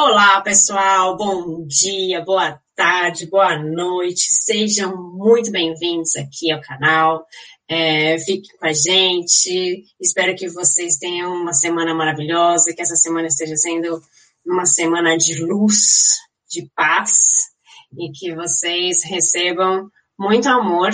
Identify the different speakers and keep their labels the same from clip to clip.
Speaker 1: Olá, pessoal, bom dia, boa tarde, boa noite, sejam muito bem-vindos aqui ao canal. É, fiquem com a gente, espero que vocês tenham uma semana maravilhosa, que essa semana esteja sendo uma semana de luz, de paz, e que vocês recebam muito amor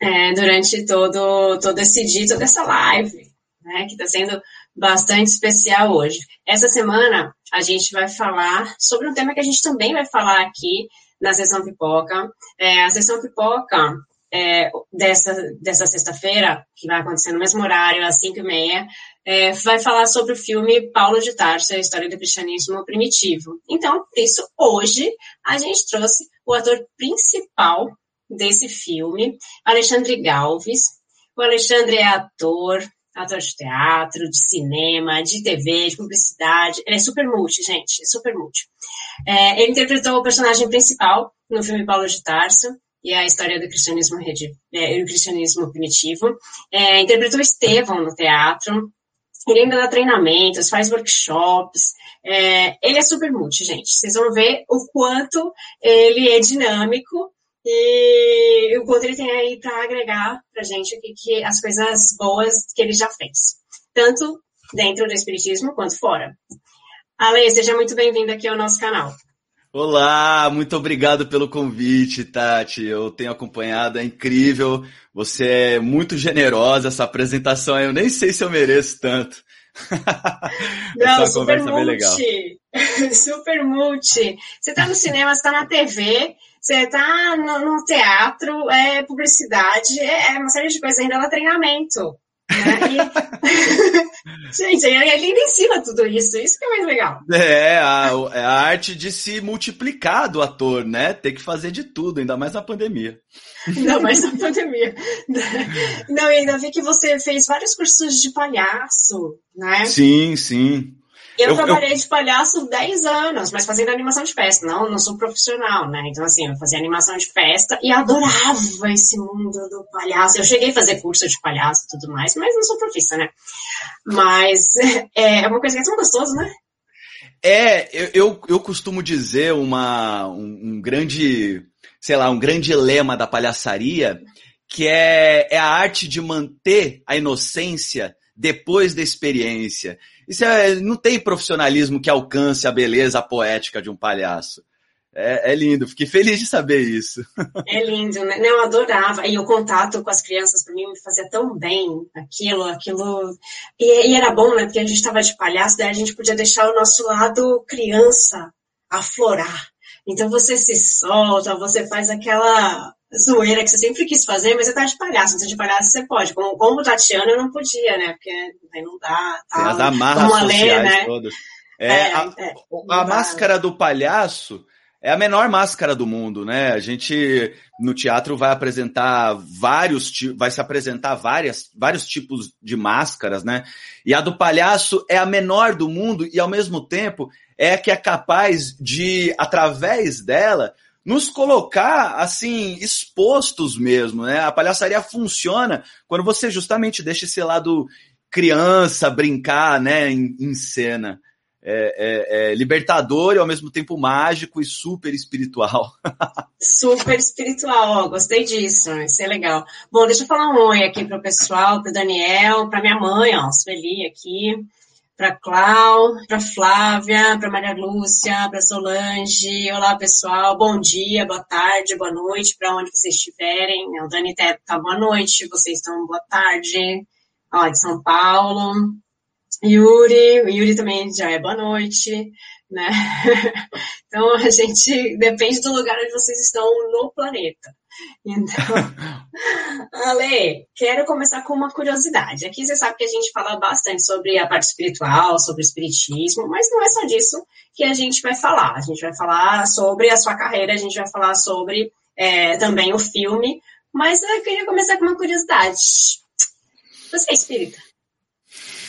Speaker 1: é, durante todo, todo esse dia, toda essa live, né, que está sendo bastante especial hoje. Essa semana a gente vai falar sobre um tema que a gente também vai falar aqui na sessão pipoca. É, a sessão pipoca é, dessa, dessa sexta-feira, que vai acontecer no mesmo horário, às 5h30, é, vai falar sobre o filme Paulo de Tarso, a história do cristianismo primitivo. Então, por isso, hoje, a gente trouxe o ator principal desse filme, Alexandre Galves. O Alexandre é ator, ator de teatro, de cinema, de TV, de publicidade. Ele é super multi, gente, é super multi. É, ele interpretou o personagem principal no filme Paulo de Tarso e a história do cristianismo, é, do cristianismo primitivo. É, interpretou Estevão no teatro. Ele ainda dá treinamentos, faz workshops. É, ele é super multi, gente. Vocês vão ver o quanto ele é dinâmico e o quanto ele tem aí para agregar para gente aqui que as coisas boas que ele já fez, tanto dentro do Espiritismo quanto fora. Ale, seja muito bem-vindo aqui ao nosso canal.
Speaker 2: Olá, muito obrigado pelo convite, Tati. Eu tenho acompanhado, é incrível. Você é muito generosa, essa apresentação eu nem sei se eu mereço tanto.
Speaker 1: Não, essa super multi. Bem legal. super multi. Você está no cinema, você está na TV, você está no, no, teatro, é publicidade, é, é, uma série de coisas, ainda dá treinamento. Né? E... Gente, ele ensina tudo isso, isso que é mais legal.
Speaker 2: É, a, é a arte de se multiplicar do ator, né? Ter que fazer de tudo, ainda mais na pandemia.
Speaker 1: Ainda mais na pandemia. Não, e ainda vi que você fez vários cursos de palhaço, né?
Speaker 2: Sim, sim.
Speaker 1: Eu, eu trabalhei eu... de palhaço 10 anos, mas fazendo animação de festa. Não, não sou profissional, né? Então, assim, eu fazia animação de festa e adorava esse mundo do palhaço. Eu cheguei a fazer curso de palhaço e tudo mais, mas não sou profissa, né? Mas é, é uma coisa que é tão gostoso, né?
Speaker 2: É, eu, eu, eu costumo dizer uma, um, um grande, sei lá, um grande lema da palhaçaria, que é, é a arte de manter a inocência depois da experiência. Isso é, não tem profissionalismo que alcance a beleza poética de um palhaço. É, é, lindo, fiquei feliz de saber isso.
Speaker 1: É lindo, né? Eu adorava. E o contato com as crianças, para mim, me fazia tão bem aquilo, aquilo. E, e era bom, né? Porque a gente estava de palhaço, daí a gente podia deixar o nosso lado criança aflorar. Então você se solta, você faz aquela zoeira que você sempre quis fazer, mas você tá de palhaço. Então, de palhaço você pode. Como, como Tatiana, eu não podia, né? Porque aí não dá.
Speaker 2: Tal. Tem as amarras sociais ler, né? todas. É, é, a, é, a máscara do palhaço é a menor máscara do mundo, né? A gente no teatro vai apresentar vários, vai se apresentar várias, vários tipos de máscaras, né? E a do palhaço é a menor do mundo e ao mesmo tempo é a que é capaz de, através dela, nos colocar assim expostos mesmo, né? A palhaçaria funciona quando você justamente deixa esse lado criança brincar, né, em, em cena. É, é, é, libertador e ao mesmo tempo mágico e super espiritual.
Speaker 1: super espiritual, ó, gostei disso, isso é legal. Bom, deixa eu falar um oi aqui pro pessoal, pro Daniel, pra minha mãe, ó, Sueli aqui para Clau, para Flávia, para Maria Lúcia, para Solange. Olá, pessoal. Bom dia, boa tarde, boa noite, para onde vocês estiverem. O Dani tá, tá boa noite, vocês estão boa tarde. Ó, de São Paulo. Yuri, o Yuri também já é boa noite, né? Então a gente depende do lugar onde vocês estão no planeta. Então, Ale, quero começar com uma curiosidade. Aqui você sabe que a gente fala bastante sobre a parte espiritual, sobre o espiritismo, mas não é só disso que a gente vai falar. A gente vai falar sobre a sua carreira, a gente vai falar sobre é, também o filme, mas eu queria começar com uma curiosidade. Você é espírita?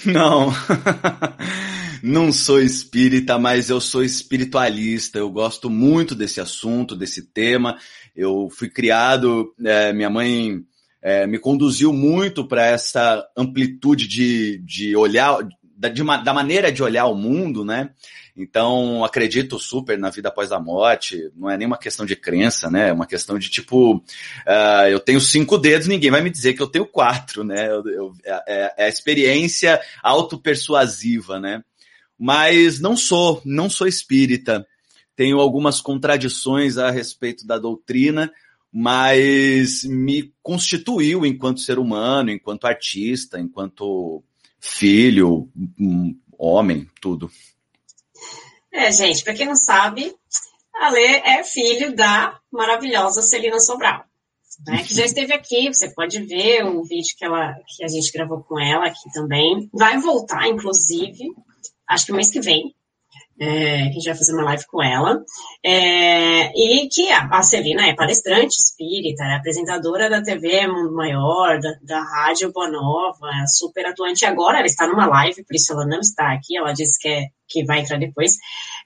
Speaker 2: Não. Não sou espírita, mas eu sou espiritualista. Eu gosto muito desse assunto, desse tema. Eu fui criado, é, minha mãe é, me conduziu muito para essa amplitude de, de olhar, da, de, da maneira de olhar o mundo, né? Então, acredito super na vida após a morte. Não é nem uma questão de crença, né? É uma questão de tipo, uh, eu tenho cinco dedos, ninguém vai me dizer que eu tenho quatro, né? Eu, eu, é, é a experiência autopersuasiva, né? Mas não sou, não sou espírita. Tenho algumas contradições a respeito da doutrina, mas me constituiu enquanto ser humano, enquanto artista, enquanto filho, homem, tudo.
Speaker 1: É, gente, para quem não sabe, a Lê é filho da maravilhosa Celina Sobral, né, que já esteve aqui. Você pode ver o vídeo que, ela, que a gente gravou com ela aqui também. Vai voltar, inclusive, acho que mês que vem, é, a gente vai fazer uma live com ela, é, e que a, a Celina é palestrante espírita, é apresentadora da TV Mundo Maior, da, da Rádio Boa Nova, é super atuante. Agora, ela está numa live, por isso ela não está aqui, ela disse que, é, que vai entrar depois,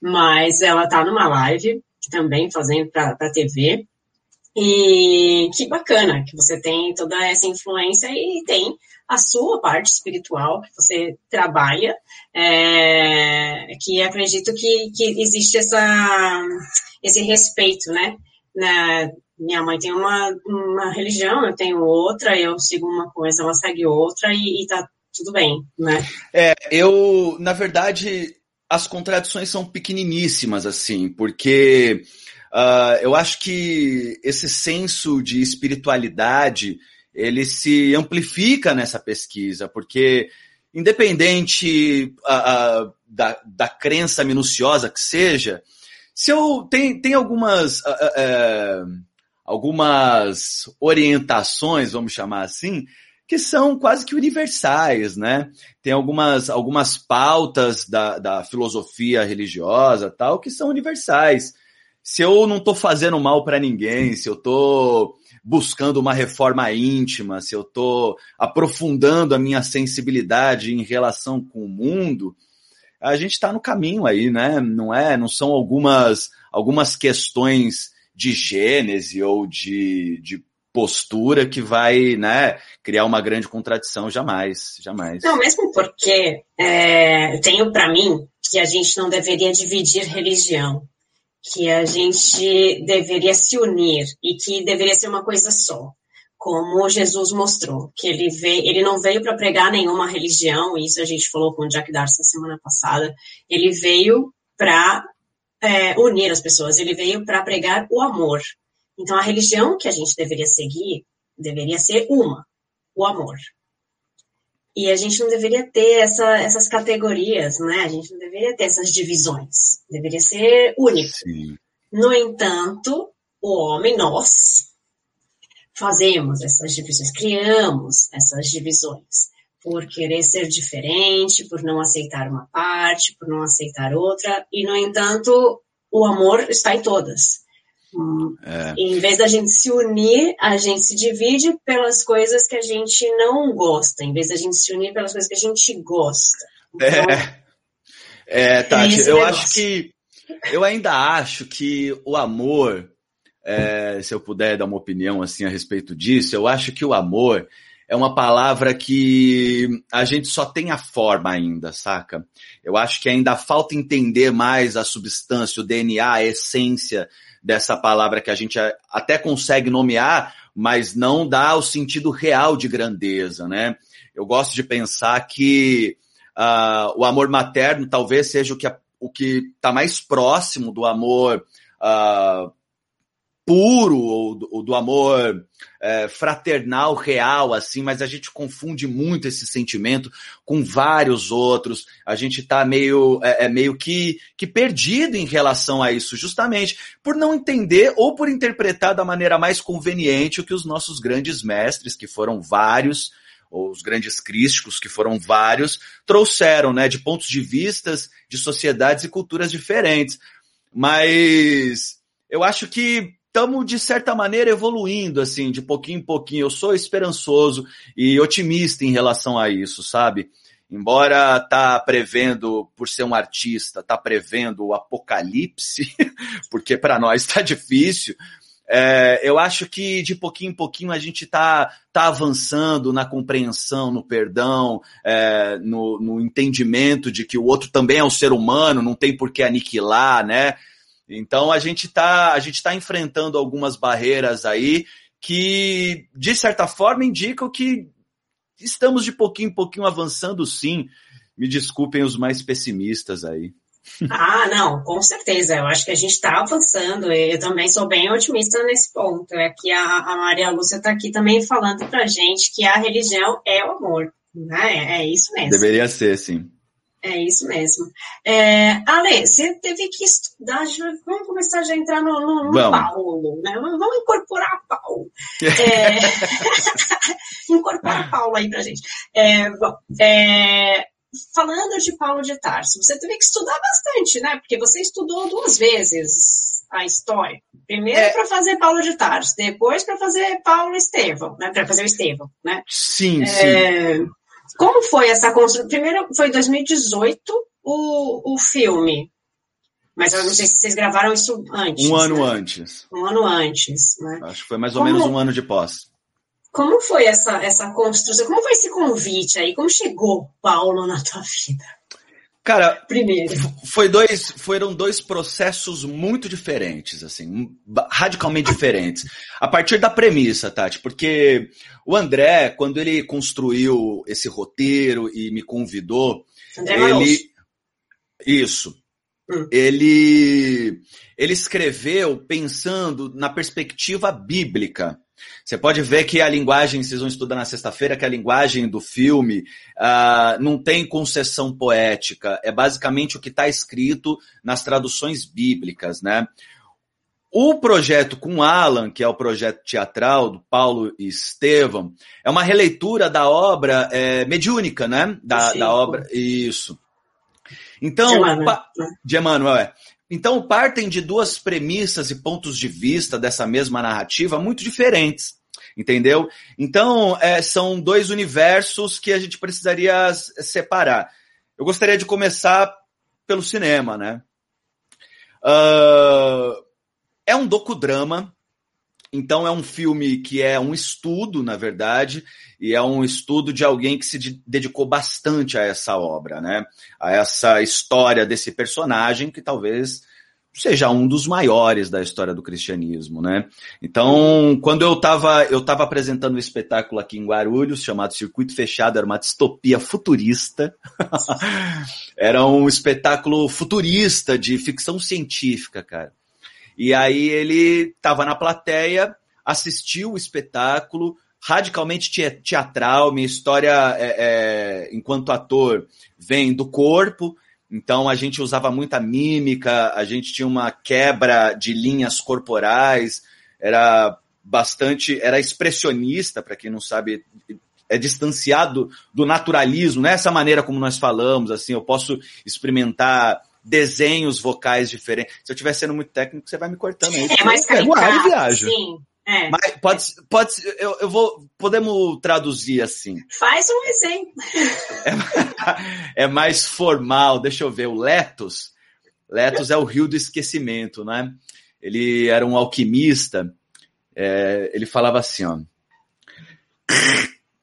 Speaker 1: mas ela está numa live também fazendo para a TV, e que bacana que você tem toda essa influência e tem a sua parte espiritual que você trabalha, é, que acredito que, que existe essa, esse respeito, né? Na, minha mãe tem uma, uma religião, eu tenho outra, eu sigo uma coisa, ela segue outra e, e tá tudo bem, né?
Speaker 2: É, eu, na verdade, as contradições são pequeniníssimas, assim, porque uh, eu acho que esse senso de espiritualidade ele se amplifica nessa pesquisa, porque independente a, a, da, da crença minuciosa que seja, se eu tem, tem algumas é, algumas orientações, vamos chamar assim, que são quase que universais, né? Tem algumas, algumas pautas da, da filosofia religiosa tal que são universais. Se eu não estou fazendo mal para ninguém, se eu estou buscando uma reforma íntima, se eu estou aprofundando a minha sensibilidade em relação com o mundo, a gente está no caminho aí, né? Não é? Não são algumas algumas questões de gênese ou de, de postura que vai, né, criar uma grande contradição jamais, jamais.
Speaker 1: Não, mesmo porque é, tenho para mim que a gente não deveria dividir religião que a gente deveria se unir e que deveria ser uma coisa só, como Jesus mostrou, que ele veio, ele não veio para pregar nenhuma religião, isso a gente falou com o Jack Darcy semana passada, ele veio para é, unir as pessoas, ele veio para pregar o amor. Então a religião que a gente deveria seguir deveria ser uma, o amor. E a gente não deveria ter essa, essas categorias, né? A gente não deveria ter essas divisões. Deveria ser único. Sim. No entanto, o homem, nós, fazemos essas divisões, criamos essas divisões por querer ser diferente, por não aceitar uma parte, por não aceitar outra, e no entanto, o amor está em todas. É. Em vez da gente se unir, a gente se divide pelas coisas que a gente não gosta, em vez da gente se unir pelas coisas que a gente gosta.
Speaker 2: Então, é. é, Tati, eu negócio. acho que. Eu ainda acho que o amor, é, se eu puder dar uma opinião assim a respeito disso, eu acho que o amor é uma palavra que a gente só tem a forma ainda, saca? Eu acho que ainda falta entender mais a substância, o DNA, a essência dessa palavra que a gente até consegue nomear, mas não dá o sentido real de grandeza, né? Eu gosto de pensar que uh, o amor materno talvez seja o que o que está mais próximo do amor uh, puro ou do, ou do amor é, fraternal, real, assim, mas a gente confunde muito esse sentimento com vários outros. A gente está meio, é, é, meio que, que perdido em relação a isso, justamente por não entender ou por interpretar da maneira mais conveniente o que os nossos grandes mestres, que foram vários, ou os grandes críticos, que foram vários, trouxeram, né, de pontos de vistas de sociedades e culturas diferentes. Mas eu acho que estamos, de certa maneira, evoluindo, assim, de pouquinho em pouquinho. Eu sou esperançoso e otimista em relação a isso, sabe? Embora tá prevendo, por ser um artista, tá prevendo o apocalipse, porque para nós está difícil, É, eu acho que de pouquinho em pouquinho a gente está tá avançando na compreensão, no perdão, é, no, no entendimento de que o outro também é um ser humano, não tem por que aniquilar, né? Então a gente está a gente tá enfrentando algumas barreiras aí que, de certa forma, indicam que estamos de pouquinho em pouquinho avançando sim. Me desculpem os mais pessimistas aí.
Speaker 1: Ah, não, com certeza. Eu acho que a gente está avançando. Eu também sou bem otimista nesse ponto. É que a, a Maria Lúcia está aqui também falando para gente que a religião é o amor. Né? É, é isso mesmo.
Speaker 2: Deveria ser, sim.
Speaker 1: É isso mesmo. É, Ale, você teve que estudar, vamos começar já a entrar no, no, no Paulo, né? Vamos incorporar Paulo. É, incorporar Paulo aí pra gente. É, bom, é, falando de Paulo de Tarso, você teve que estudar bastante, né? Porque você estudou duas vezes a história. Primeiro é... para fazer Paulo de Tarso, depois para fazer Paulo Estevão, né? Para fazer o Estevão, né?
Speaker 2: Sim, é... sim.
Speaker 1: Como foi essa construção? Primeiro foi 2018 o, o filme. Mas eu não sei se vocês gravaram isso antes.
Speaker 2: Um ano né? antes.
Speaker 1: Um ano antes, né?
Speaker 2: Acho que foi mais ou Como... menos um ano de pós.
Speaker 1: Como foi essa, essa construção? Como foi esse convite aí? Como chegou Paulo na tua vida?
Speaker 2: Cara, primeiro foi dois, foram dois processos muito diferentes, assim, radicalmente diferentes. A partir da premissa, Tati, porque o André, quando ele construiu esse roteiro e me convidou, André ele isso. Ele ele escreveu pensando na perspectiva bíblica você pode ver que a linguagem, vocês vão estudar na sexta-feira, que a linguagem do filme uh, não tem concessão poética, é basicamente o que está escrito nas traduções bíblicas, né? O projeto com Alan, que é o projeto teatral do Paulo e Estevam, é uma releitura da obra é, mediúnica, né? Da, da obra. Isso. Então, de Emmanuel, pa... de Emmanuel é. Então, partem de duas premissas e pontos de vista dessa mesma narrativa muito diferentes, entendeu? Então, é, são dois universos que a gente precisaria separar. Eu gostaria de começar pelo cinema, né? Uh, é um docudrama, então é um filme que é um estudo, na verdade, e é um estudo de alguém que se dedicou bastante a essa obra, né? A essa história desse personagem que talvez seja um dos maiores da história do cristianismo, né? Então, quando eu estava eu tava apresentando um espetáculo aqui em Guarulhos, chamado Circuito Fechado, era uma distopia futurista. era um espetáculo futurista de ficção científica, cara. E aí ele estava na plateia, assistiu o espetáculo, radicalmente teatral. Minha história é, é, enquanto ator vem do corpo. Então a gente usava muita mímica, a gente tinha uma quebra de linhas corporais, era bastante, era expressionista, para quem não sabe, é distanciado do naturalismo, nessa é maneira como nós falamos, assim, eu posso experimentar desenhos vocais diferentes. Se eu estiver sendo muito técnico, você vai me cortando aí.
Speaker 1: É mais caricato, viajo. sim.
Speaker 2: É. Mas pode, pode, eu, eu vou, podemos traduzir assim.
Speaker 1: Faz um exemplo.
Speaker 2: É, é mais formal. Deixa eu ver. O Letos, Letos é o rio do esquecimento, né? Ele era um alquimista. É, ele falava assim, ó.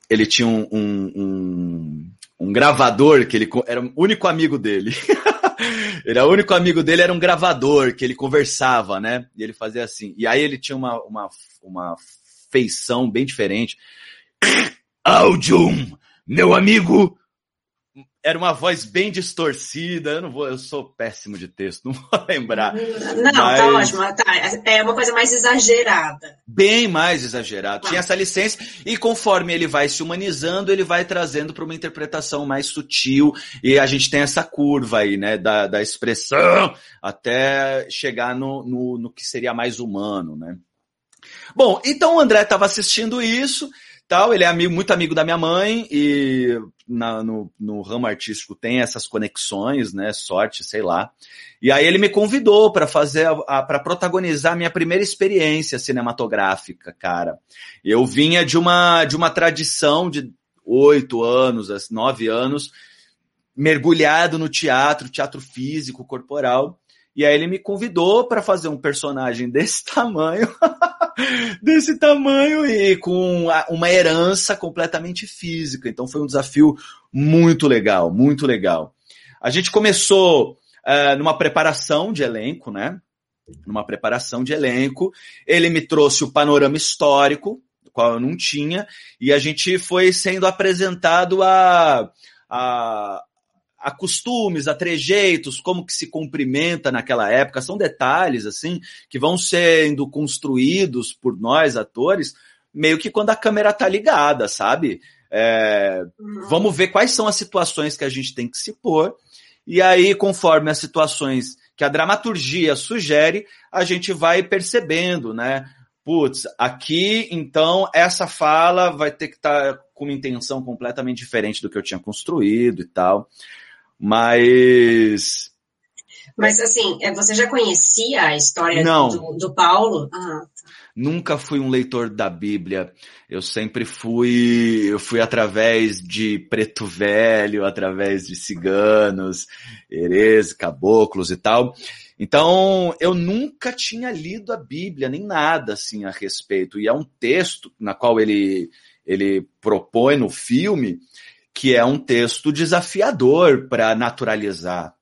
Speaker 2: Ele tinha um, um, um, um gravador que ele era o único amigo dele. ele, o único amigo dele era um gravador que ele conversava, né? E ele fazia assim. E aí ele tinha uma, uma, uma feição bem diferente. Audium, meu amigo era uma voz bem distorcida. Eu não vou, eu sou péssimo de texto, não vou lembrar.
Speaker 1: Não, tá mas... tá ótimo. Tá, é uma coisa mais exagerada.
Speaker 2: Bem mais exagerado. Tinha essa licença, e conforme ele vai se humanizando, ele vai trazendo para uma interpretação mais sutil. E a gente tem essa curva aí, né? Da, da expressão até chegar no, no, no que seria mais humano, né? Bom, então o André estava assistindo isso tal. Ele é amigo, muito amigo da minha mãe e na, no, no ramo artístico tem essas conexões, né? Sorte, sei lá. E aí ele me convidou para fazer, para protagonizar a minha primeira experiência cinematográfica, cara. Eu vinha de uma de uma tradição de oito anos, nove anos, mergulhado no teatro, teatro físico, corporal. E aí ele me convidou para fazer um personagem desse tamanho, desse tamanho e com uma herança completamente física. Então foi um desafio muito legal, muito legal. A gente começou uh, numa preparação de elenco, né? Numa preparação de elenco. Ele me trouxe o panorama histórico, qual eu não tinha, e a gente foi sendo apresentado a, a, a costumes, a trejeitos, como que se cumprimenta naquela época, são detalhes assim que vão sendo construídos por nós atores, meio que quando a câmera tá ligada, sabe? É, uhum. Vamos ver quais são as situações que a gente tem que se pôr e aí, conforme as situações que a dramaturgia sugere, a gente vai percebendo, né? Putz, aqui então essa fala vai ter que estar tá com uma intenção completamente diferente do que eu tinha construído e tal. Mas.
Speaker 1: Mas assim, é, você já conhecia a história Não. Do, do Paulo? Ah, tá.
Speaker 2: Nunca fui um leitor da Bíblia. Eu sempre fui, eu fui através de preto velho, através de ciganos, herês, caboclos e tal. Então, eu nunca tinha lido a Bíblia, nem nada assim a respeito. E é um texto na qual ele, ele propõe no filme que é um texto desafiador para naturalizar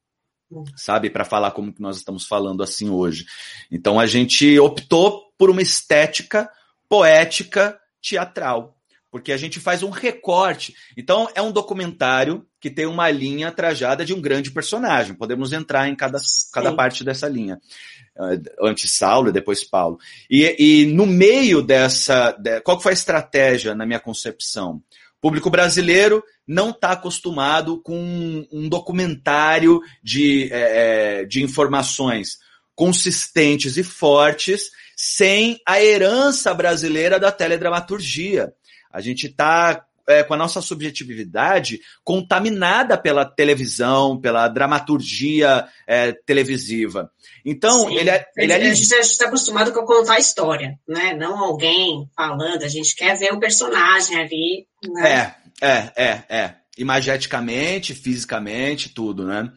Speaker 2: sabe, para falar como que nós estamos falando assim hoje. Então a gente optou por uma estética poética teatral, porque a gente faz um recorte. Então é um documentário que tem uma linha trajada de um grande personagem. Podemos entrar em cada, cada parte dessa linha. Antes Saulo e depois Paulo. E, e no meio dessa. De, qual foi a estratégia na minha concepção? O público brasileiro não está acostumado com um documentário de, é, é, de informações consistentes e fortes sem a herança brasileira da teledramaturgia. A gente está é, com a nossa subjetividade contaminada pela televisão, pela dramaturgia é, televisiva. Então, Sim. ele é. Ele
Speaker 1: é... A gente está acostumado com contar a história, né? Não alguém falando, a gente quer ver o personagem ali.
Speaker 2: Né? É, é, é, é. Imageticamente, fisicamente, tudo, né?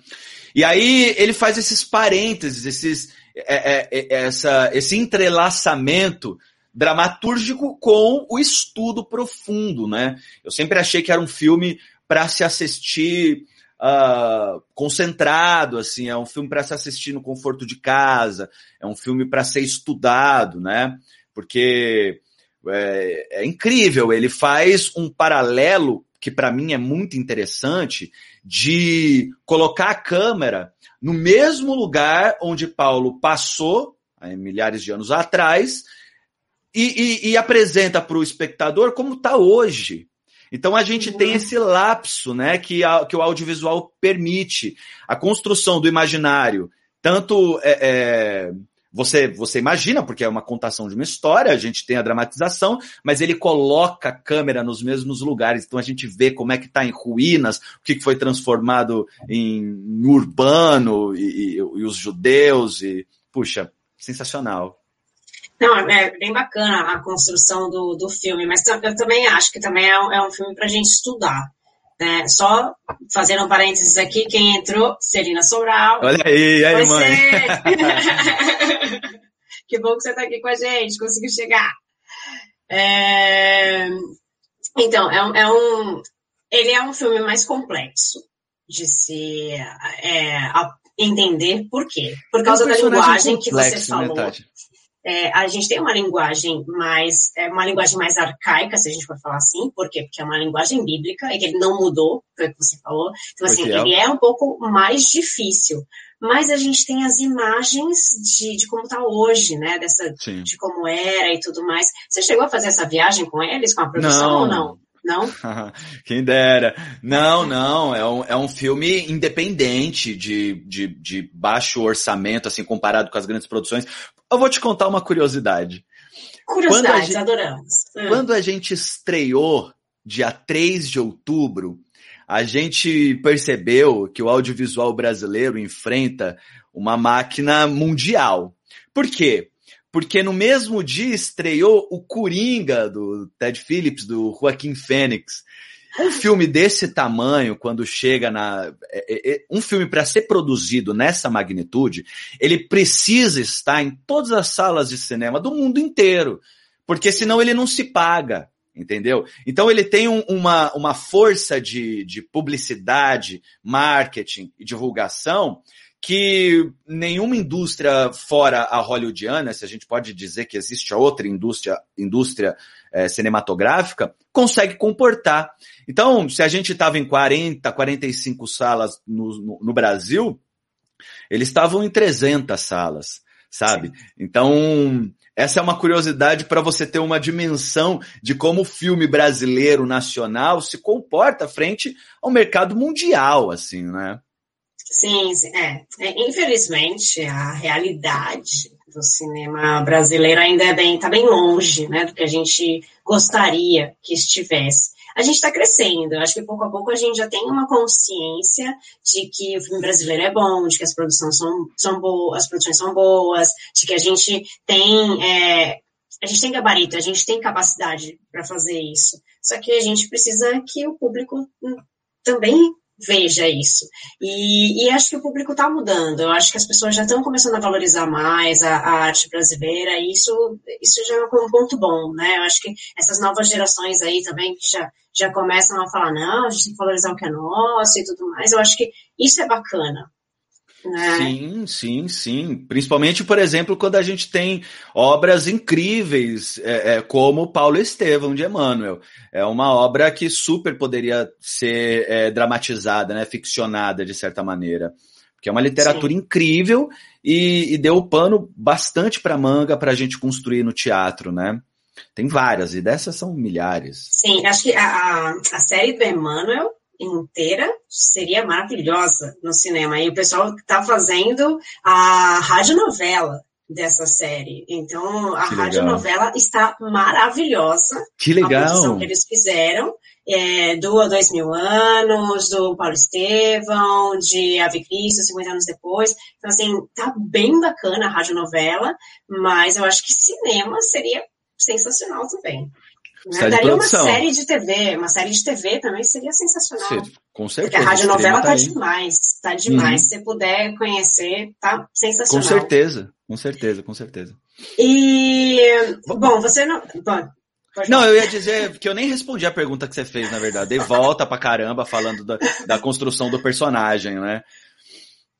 Speaker 2: E aí ele faz esses parênteses, esses, é, é, essa, esse entrelaçamento dramatúrgico com o estudo profundo, né? Eu sempre achei que era um filme para se assistir uh, concentrado, assim, é um filme para se assistir no conforto de casa, é um filme para ser estudado, né? Porque é, é incrível, ele faz um paralelo que para mim é muito interessante de colocar a câmera no mesmo lugar onde Paulo passou, milhares de anos atrás, e, e, e apresenta para o espectador como está hoje. Então a gente tem esse lapso, né, que, a, que o audiovisual permite a construção do imaginário, tanto é, é, você, você imagina, porque é uma contação de uma história, a gente tem a dramatização, mas ele coloca a câmera nos mesmos lugares, então a gente vê como é que está em ruínas, o que foi transformado em, em urbano, e, e, e os judeus, e, puxa, sensacional.
Speaker 1: Não, é bem bacana a construção do, do filme, mas eu também acho que também é um, é um filme para a gente estudar. Né? Só fazendo um parênteses aqui, quem entrou, Celina Sobral.
Speaker 2: Olha aí, aí, mãe.
Speaker 1: que bom que você está aqui com a gente, conseguiu chegar. É... Então, é um, é um, ele é um filme mais complexo de se é, entender por quê. Por causa é um da linguagem que você né, falou. Né, é, a gente tem uma linguagem mais, é uma linguagem mais arcaica, se a gente for falar assim, por quê? Porque é uma linguagem bíblica e que ele não mudou, foi o que você falou. Então, assim, ele é um pouco mais difícil. Mas a gente tem as imagens de, de como está hoje, né? Dessa, de como era e tudo mais. Você chegou a fazer essa viagem com eles, com a produção não. ou não? Não?
Speaker 2: Quem dera. Não, não. É um, é um filme independente, de, de, de baixo orçamento, assim, comparado com as grandes produções. Eu vou te contar uma curiosidade.
Speaker 1: Curiosidades, gente, adoramos.
Speaker 2: Hum. Quando a gente estreou, dia 3 de outubro, a gente percebeu que o audiovisual brasileiro enfrenta uma máquina mundial. Por quê? Porque no mesmo dia estreou o Coringa do Ted Phillips, do Joaquim Fênix. Um filme desse tamanho, quando chega na. É, é, é um filme para ser produzido nessa magnitude, ele precisa estar em todas as salas de cinema do mundo inteiro. Porque senão ele não se paga entendeu? Então ele tem um, uma, uma força de, de publicidade, marketing e divulgação que nenhuma indústria fora a hollywoodiana, se a gente pode dizer que existe outra indústria, indústria é, cinematográfica, consegue comportar. Então, se a gente estava em 40, 45 salas no, no, no Brasil, eles estavam em 300 salas, sabe? Sim. Então, essa é uma curiosidade para você ter uma dimensão de como o filme brasileiro nacional se comporta frente ao mercado mundial, assim, né?
Speaker 1: Sim, é. é. Infelizmente, a realidade do cinema brasileiro ainda é bem, está bem longe, né, do que a gente gostaria que estivesse. A gente está crescendo, eu acho que pouco a pouco a gente já tem uma consciência de que o filme brasileiro é bom, de que as produções são, são boas, as produções são boas, de que a gente tem é, a gente tem gabarito, a gente tem capacidade para fazer isso. Só que a gente precisa que o público hum, também veja isso. E, e acho que o público está mudando. Eu acho que as pessoas já estão começando a valorizar mais a, a, arte brasileira, e isso, isso já é um ponto bom, né? Eu acho que essas novas gerações aí também, que já, já começam a falar, não, a gente tem que valorizar o que é nosso e tudo mais, eu acho que isso é bacana.
Speaker 2: Né? Sim, sim, sim. Principalmente, por exemplo, quando a gente tem obras incríveis, é, é, como Paulo Estevão de Emmanuel. É uma obra que super poderia ser é, dramatizada, né, ficcionada de certa maneira. Porque é uma literatura sim. incrível e, e, deu pano bastante para manga para a gente construir no teatro, né? Tem várias, e dessas são milhares.
Speaker 1: Sim, acho que a, a, a série do Emmanuel inteira seria maravilhosa no cinema. E o pessoal está fazendo a radionovela dessa série. Então, a radionovela está maravilhosa.
Speaker 2: Que legal! A produção
Speaker 1: que eles fizeram é, do Dois Mil Anos, do Paulo Estevão, de Ave Cristo, 50 anos depois. Então, assim, tá bem bacana a radionovela, mas eu acho que cinema seria sensacional também. Né? Daria uma série de TV, uma série de TV também seria sensacional. Sim,
Speaker 2: com certeza.
Speaker 1: Porque a rádio novela tá, tá demais, tá demais. Uhum. Se puder conhecer, tá sensacional.
Speaker 2: Com certeza, com certeza, com certeza.
Speaker 1: E, bom, você não... Bom,
Speaker 2: não, eu ia dizer que eu nem respondi a pergunta que você fez, na verdade. Dei volta pra caramba falando da, da construção do personagem, né?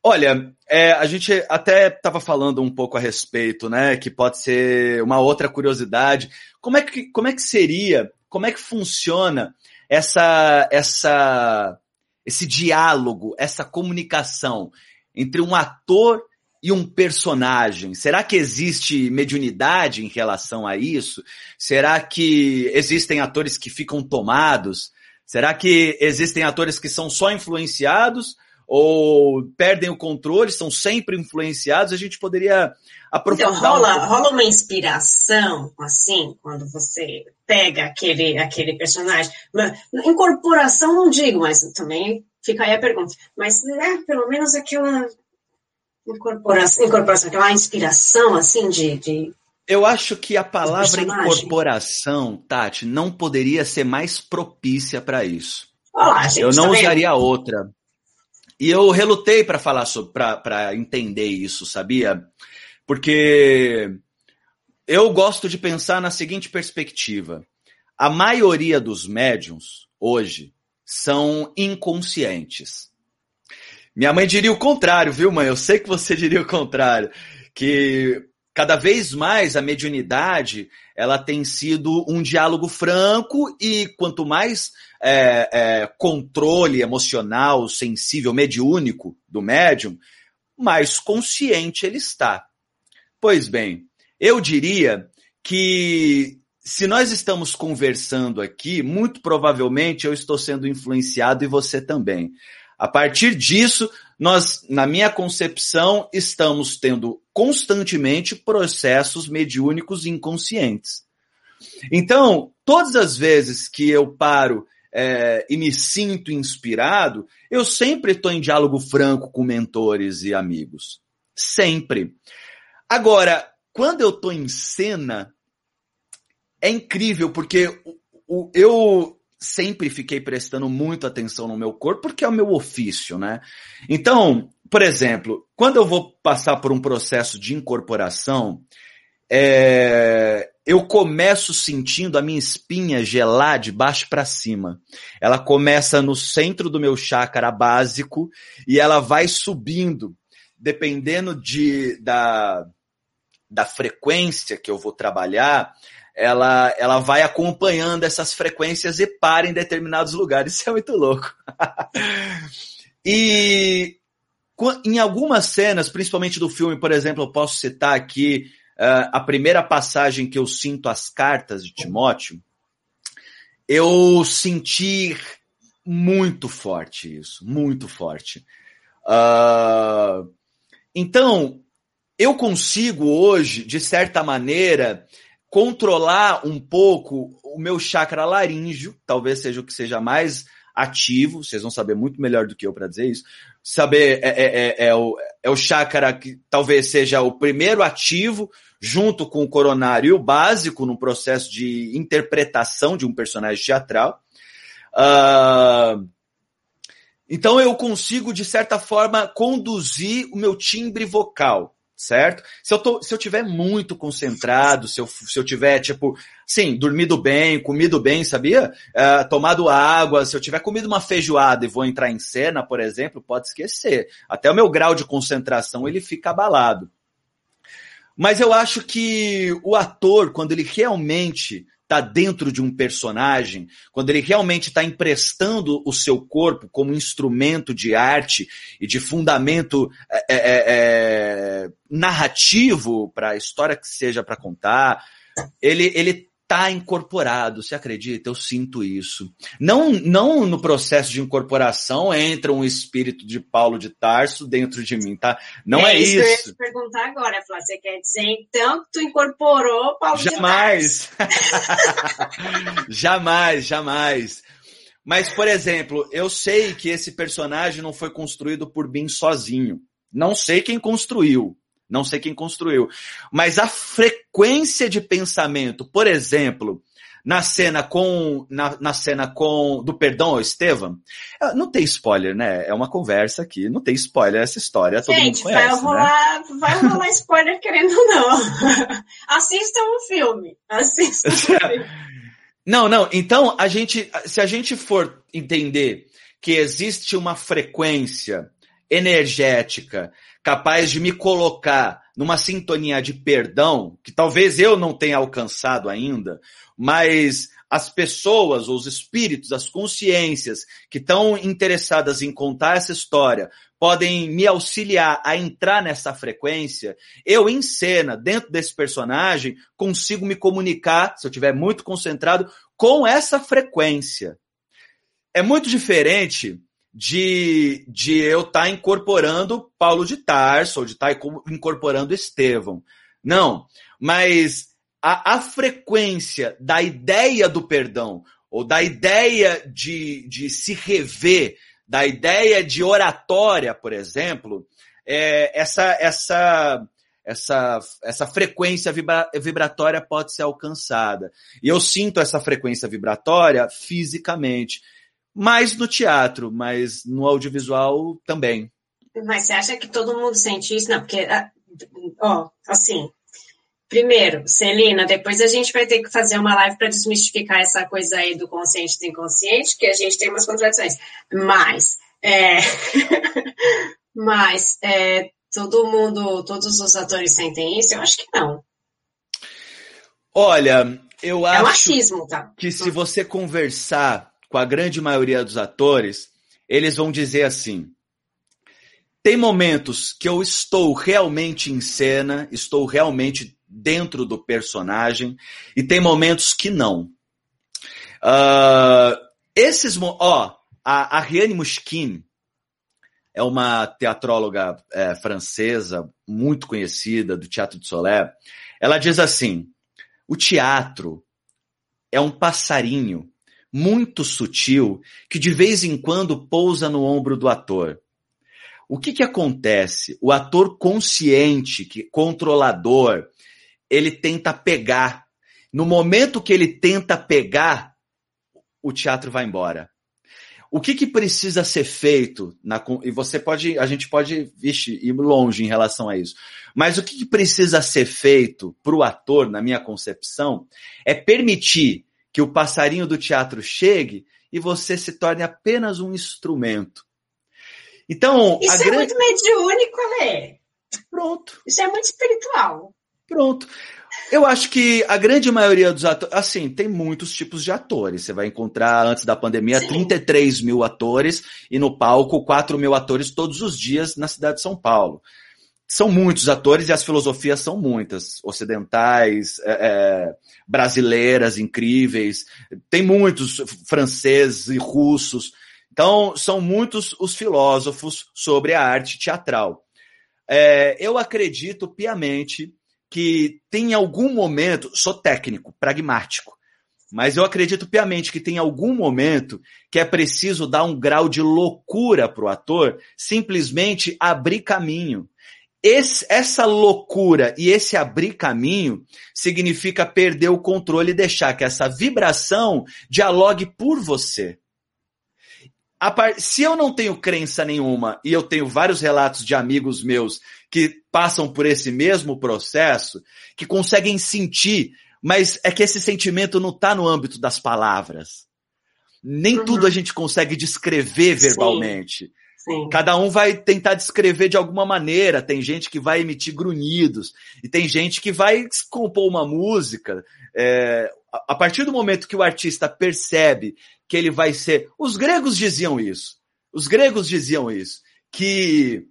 Speaker 2: Olha, é, a gente até estava falando um pouco a respeito, né? Que pode ser uma outra curiosidade. Como é que, como é que seria, como é que funciona essa, essa, esse diálogo, essa comunicação entre um ator e um personagem? Será que existe mediunidade em relação a isso? Será que existem atores que ficam tomados? Será que existem atores que são só influenciados? Ou perdem o controle, são sempre influenciados, a gente poderia aprofundar.
Speaker 1: Então, rola, um rola uma inspiração, assim, quando você pega aquele, aquele personagem. Incorporação não digo, mas também fica aí a pergunta. Mas, né, pelo menos aquela incorporação, incorporação aquela inspiração, assim, de, de
Speaker 2: eu acho que a palavra incorporação, Tati, não poderia ser mais propícia para isso.
Speaker 1: Olá, gente,
Speaker 2: eu não tá usaria outra. E eu relutei para falar sobre, para entender isso, sabia? Porque eu gosto de pensar na seguinte perspectiva: a maioria dos médiums hoje são inconscientes. Minha mãe diria o contrário, viu, mãe? Eu sei que você diria o contrário, que cada vez mais a mediunidade ela tem sido um diálogo franco e quanto mais é, é, controle emocional, sensível, mediúnico do médium, mais consciente ele está. Pois bem, eu diria que se nós estamos conversando aqui, muito provavelmente eu estou sendo influenciado e você também. A partir disso, nós, na minha concepção, estamos tendo constantemente processos mediúnicos inconscientes. Então, todas as vezes que eu paro é, e me sinto inspirado, eu sempre estou em diálogo franco com mentores e amigos. Sempre. Agora, quando eu estou em cena, é incrível, porque o, o, eu sempre fiquei prestando muito atenção no meu corpo, porque é o meu ofício, né? Então, por exemplo, quando eu vou passar por um processo de incorporação, é, eu começo sentindo a minha espinha gelar de baixo para cima. Ela começa no centro do meu chakra básico e ela vai subindo, dependendo de, da, da frequência que eu vou trabalhar, ela, ela vai acompanhando essas frequências e para em determinados lugares. Isso é muito louco. e em algumas cenas, principalmente do filme, por exemplo, eu posso citar aqui uh, a primeira passagem que eu sinto as cartas de Timóteo, eu senti muito forte isso, muito forte. Uh, então, eu consigo hoje, de certa maneira, controlar um pouco o meu chakra laríngeo, talvez seja o que seja mais ativo, vocês vão saber muito melhor do que eu para dizer isso. Saber é, é, é, é, o, é o chakra que talvez seja o primeiro ativo, junto com o coronário básico no processo de interpretação de um personagem teatral. Uh, então eu consigo, de certa forma, conduzir o meu timbre vocal, certo? Se eu, tô, se eu tiver muito concentrado, se eu, se eu tiver, tipo, sim, dormido bem, comido bem, sabia? Uh, tomado água, se eu tiver comido uma feijoada e vou entrar em cena, por exemplo, pode esquecer. Até o meu grau de concentração, ele fica abalado. Mas eu acho que o ator, quando ele realmente está dentro de um personagem, quando ele realmente está emprestando o seu corpo como instrumento de arte e de fundamento é, é, é, é narrativo para a história que seja para contar, ele, ele tá incorporado, você acredita? Eu sinto isso. Não, não no processo de incorporação entra um espírito de Paulo de Tarso dentro de mim, tá? Não é, é isso.
Speaker 1: eu ia te perguntar agora, Flávio. Você quer dizer então que tu incorporou Paulo
Speaker 2: jamais. de Tarso? jamais, jamais. Mas, por exemplo, eu sei que esse personagem não foi construído por mim sozinho. Não sei quem construiu. Não sei quem construiu. Mas a frequência de pensamento, por exemplo, na cena com na, na cena com do perdão ao Estevam, é, não tem spoiler, né? É uma conversa aqui, não tem spoiler essa história, todo Gente, mundo conhece, vai
Speaker 1: rolar, né? vai rolar spoiler querendo ou não. Assistam o filme, assistam o filme.
Speaker 2: Não, não, então a gente, se a gente for entender que existe uma frequência energética capaz de me colocar numa sintonia de perdão, que talvez eu não tenha alcançado ainda, mas as pessoas, os espíritos, as consciências que estão interessadas em contar essa história podem me auxiliar a entrar nessa frequência, eu em cena, dentro desse personagem, consigo me comunicar, se eu estiver muito concentrado, com essa frequência. É muito diferente de, de eu estar tá incorporando Paulo de Tarso, ou de estar tá incorporando Estevão. Não, mas a, a frequência da ideia do perdão, ou da ideia de, de se rever, da ideia de oratória, por exemplo, é, essa, essa, essa, essa frequência vibra, vibratória pode ser alcançada. E eu sinto essa frequência vibratória fisicamente mais no teatro, mas no audiovisual também.
Speaker 1: Mas você acha que todo mundo sente isso? Não, porque, ah, ó, assim, primeiro, Celina, depois a gente vai ter que fazer uma live para desmistificar essa coisa aí do consciente e do inconsciente, que a gente tem umas contradições. Mas, é, mas, é, todo mundo, todos os atores sentem isso? Eu acho que não.
Speaker 2: Olha, eu é acho
Speaker 1: machismo, tá?
Speaker 2: que se você conversar com a grande maioria dos atores, eles vão dizer assim: tem momentos que eu estou realmente em cena, estou realmente dentro do personagem, e tem momentos que não. Uh, esses, ó, a, Riane Mushkin é uma teatróloga é, francesa muito conhecida do Teatro de Solé. Ela diz assim: o teatro é um passarinho muito sutil que de vez em quando pousa no ombro do ator. O que que acontece? O ator consciente, que controlador, ele tenta pegar. No momento que ele tenta pegar, o teatro vai embora. O que, que precisa ser feito na, e você pode, a gente pode, vixe, ir longe em relação a isso. Mas o que, que precisa ser feito para o ator, na minha concepção, é permitir que o passarinho do teatro chegue e você se torne apenas um instrumento. Então,
Speaker 1: isso é grande... muito mediúnico, né?
Speaker 2: Pronto.
Speaker 1: Isso é muito espiritual.
Speaker 2: Pronto. Eu acho que a grande maioria dos atores. Assim, tem muitos tipos de atores. Você vai encontrar, antes da pandemia, Sim. 33 mil atores e no palco 4 mil atores todos os dias na cidade de São Paulo. São muitos atores e as filosofias são muitas. Ocidentais, é, é, brasileiras, incríveis. Tem muitos franceses e russos. Então, são muitos os filósofos sobre a arte teatral. É, eu acredito piamente que tem algum momento, sou técnico, pragmático, mas eu acredito piamente que tem algum momento que é preciso dar um grau de loucura para o ator, simplesmente abrir caminho. Esse, essa loucura e esse abrir caminho significa perder o controle e deixar que essa vibração dialogue por você. Par... Se eu não tenho crença nenhuma e eu tenho vários relatos de amigos meus que passam por esse mesmo processo, que conseguem sentir, mas é que esse sentimento não está no âmbito das palavras. Nem uhum. tudo a gente consegue descrever verbalmente. Sim. Cada um vai tentar descrever de alguma maneira. Tem gente que vai emitir grunhidos e tem gente que vai compor uma música. É, a partir do momento que o artista percebe que ele vai ser. Os gregos diziam isso. Os gregos diziam isso. Que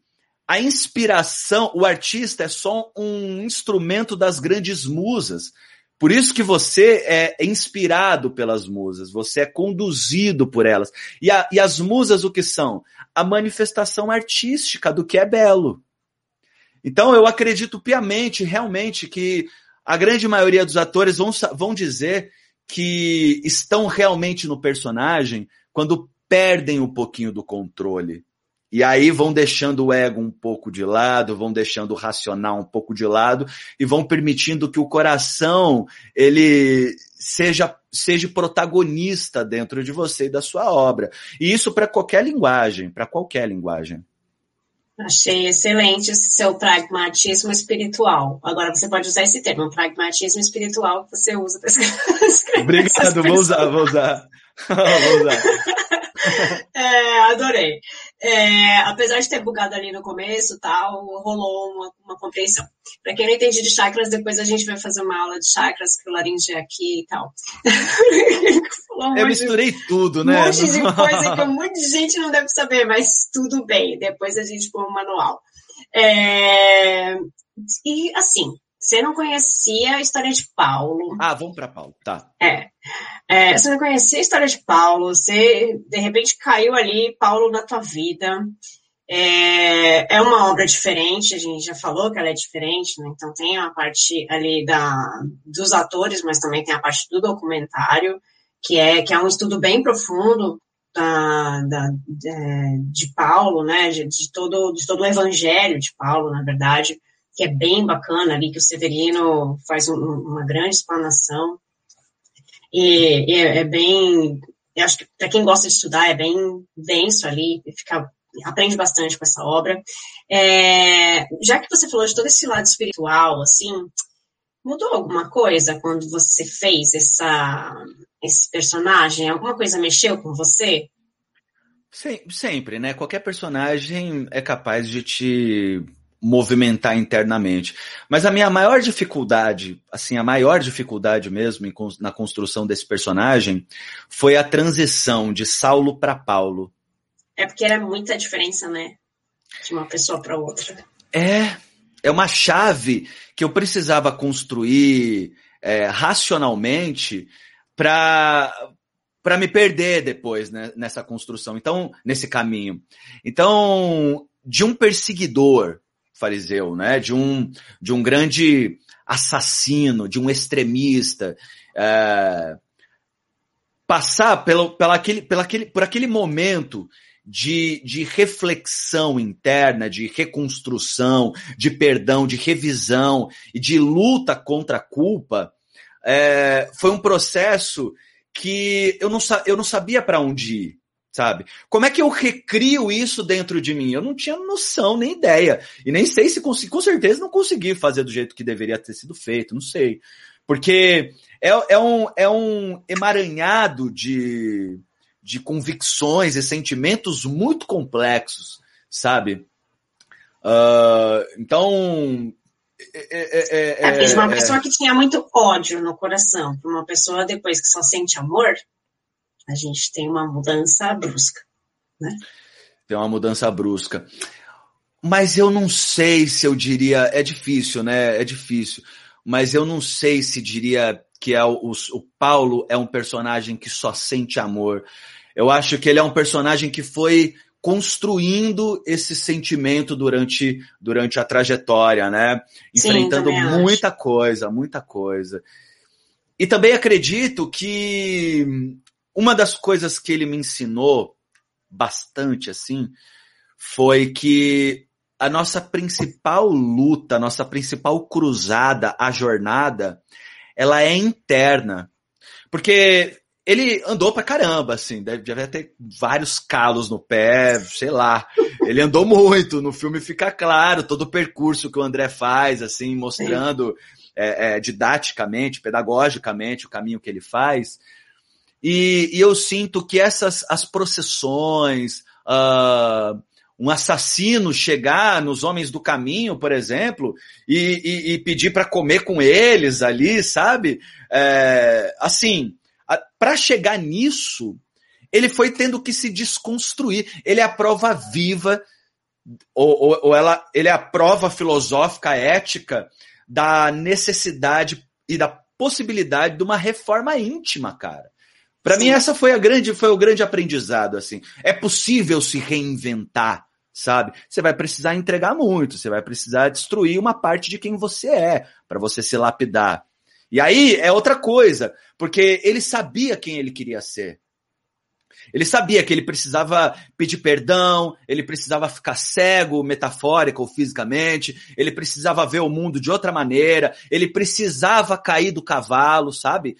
Speaker 2: a inspiração, o artista é só um instrumento das grandes musas. Por isso que você é inspirado pelas musas, você é conduzido por elas. E, a, e as musas o que são? A manifestação artística do que é belo. Então eu acredito piamente, realmente, que a grande maioria dos atores vão, vão dizer que estão realmente no personagem quando perdem um pouquinho do controle. E aí vão deixando o ego um pouco de lado, vão deixando o racional um pouco de lado e vão permitindo que o coração ele seja seja protagonista dentro de você e da sua obra. E isso para qualquer linguagem, para qualquer linguagem.
Speaker 1: Achei excelente esse seu pragmatismo espiritual. Agora você pode usar esse termo, pragmatismo espiritual, que você usa para escrever.
Speaker 2: Obrigado, vou usar, vou usar. vou usar.
Speaker 1: É, adorei. É, apesar de ter bugado ali no começo, tal, rolou uma, uma compreensão. Para quem não entende de chakras, depois a gente vai fazer uma aula de chakras que o Laringe é aqui e tal.
Speaker 2: Eu misturei de, tudo, né?
Speaker 1: Um monte de coisa que um monte de gente não deve saber, mas tudo bem. Depois a gente põe o um manual. É, e assim, você não conhecia a história de Paulo.
Speaker 2: Ah, vamos para Paulo, tá.
Speaker 1: É. é. Você não conhecia a história de Paulo, você de repente caiu ali, Paulo, na tua vida. É, é uma obra diferente, a gente já falou que ela é diferente, né? Então tem a parte ali da, dos atores, mas também tem a parte do documentário, que é, que é um estudo bem profundo da, da, de, é, de Paulo, né? De, de, todo, de todo o evangelho de Paulo, na verdade que é bem bacana ali, que o Severino faz um, uma grande explanação. E, e é, é, bem, eu acho que para quem gosta de estudar é bem denso ali, fica, aprende bastante com essa obra. É, já que você falou de todo esse lado espiritual, assim, mudou alguma coisa quando você fez essa, esse personagem? Alguma coisa mexeu com você?
Speaker 2: Sempre, né? Qualquer personagem é capaz de te movimentar internamente. Mas a minha maior dificuldade, assim, a maior dificuldade mesmo em, na construção desse personagem foi a transição de Saulo para Paulo.
Speaker 1: É porque era muita diferença, né? De uma pessoa para outra.
Speaker 2: É, é uma chave que eu precisava construir é, racionalmente para para me perder depois né, nessa construção, então nesse caminho. Então, de um perseguidor fariseu, né? De um, de um grande assassino, de um extremista. É, passar pelo, pela aquele, pela aquele, por aquele momento de, de reflexão interna, de reconstrução, de perdão, de revisão e de luta contra a culpa, é, foi um processo que eu não, eu não sabia para onde ir, sabe? Como é que eu recrio isso dentro de mim? Eu não tinha noção, nem ideia. E nem sei se consegui, com certeza não consegui fazer do jeito que deveria ter sido feito, não sei. Porque é, é, um, é um emaranhado de, de convicções e sentimentos muito complexos, sabe? Uh, então,
Speaker 1: é, é, é, é, uma pessoa que tinha muito ódio no coração, para uma pessoa depois que só sente amor, a gente tem uma mudança brusca, né?
Speaker 2: Tem uma mudança brusca. Mas eu não sei se eu diria, é difícil, né? É difícil. Mas eu não sei se diria que é o, o, Paulo é um personagem que só sente amor. Eu acho que ele é um personagem que foi construindo esse sentimento durante, durante a trajetória, né? Enfrentando Sim, muita acho. coisa, muita coisa. E também acredito que uma das coisas que ele me ensinou bastante assim foi que a nossa principal luta, a nossa principal cruzada, a jornada, ela é interna. Porque ele andou pra caramba, assim, deve, deve ter vários calos no pé, sei lá. Ele andou muito, no filme fica claro todo o percurso que o André faz, assim, mostrando é, é, didaticamente, pedagogicamente o caminho que ele faz. E, e eu sinto que essas, as processões, uh, um assassino chegar nos homens do caminho, por exemplo, e, e, e pedir para comer com eles ali, sabe? É, assim, para chegar nisso, ele foi tendo que se desconstruir. Ele é a prova viva, ou, ou, ou ela, ele é a prova filosófica, ética, da necessidade e da possibilidade de uma reforma íntima, cara. Para mim essa foi a grande foi o grande aprendizado assim. É possível se reinventar, sabe? Você vai precisar entregar muito, você vai precisar destruir uma parte de quem você é para você se lapidar. E aí é outra coisa, porque ele sabia quem ele queria ser. Ele sabia que ele precisava pedir perdão, ele precisava ficar cego, metafórica ou fisicamente, ele precisava ver o mundo de outra maneira, ele precisava cair do cavalo, sabe?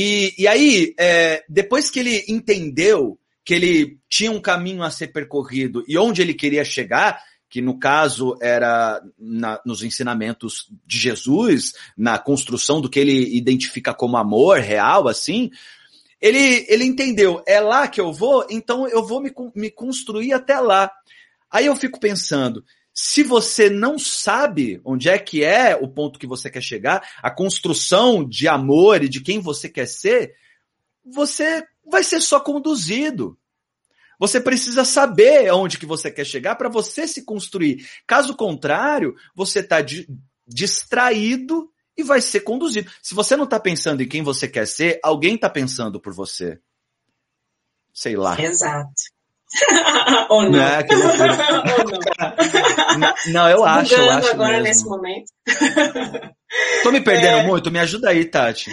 Speaker 2: E, e aí, é, depois que ele entendeu que ele tinha um caminho a ser percorrido e onde ele queria chegar, que no caso era na, nos ensinamentos de Jesus, na construção do que ele identifica como amor real, assim, ele, ele entendeu, é lá que eu vou, então eu vou me, me construir até lá. Aí eu fico pensando, se você não sabe onde é que é o ponto que você quer chegar, a construção de amor e de quem você quer ser, você vai ser só conduzido. Você precisa saber aonde que você quer chegar para você se construir. Caso contrário, você está distraído e vai ser conduzido. Se você não está pensando em quem você quer ser, alguém está pensando por você. Sei lá.
Speaker 1: Exato. Ou não.
Speaker 2: Né? Que loucura. Ou não. não, eu acho, eu acho
Speaker 1: agora
Speaker 2: mesmo.
Speaker 1: nesse momento.
Speaker 2: Tô me perdendo é... muito? Me ajuda aí, Tati.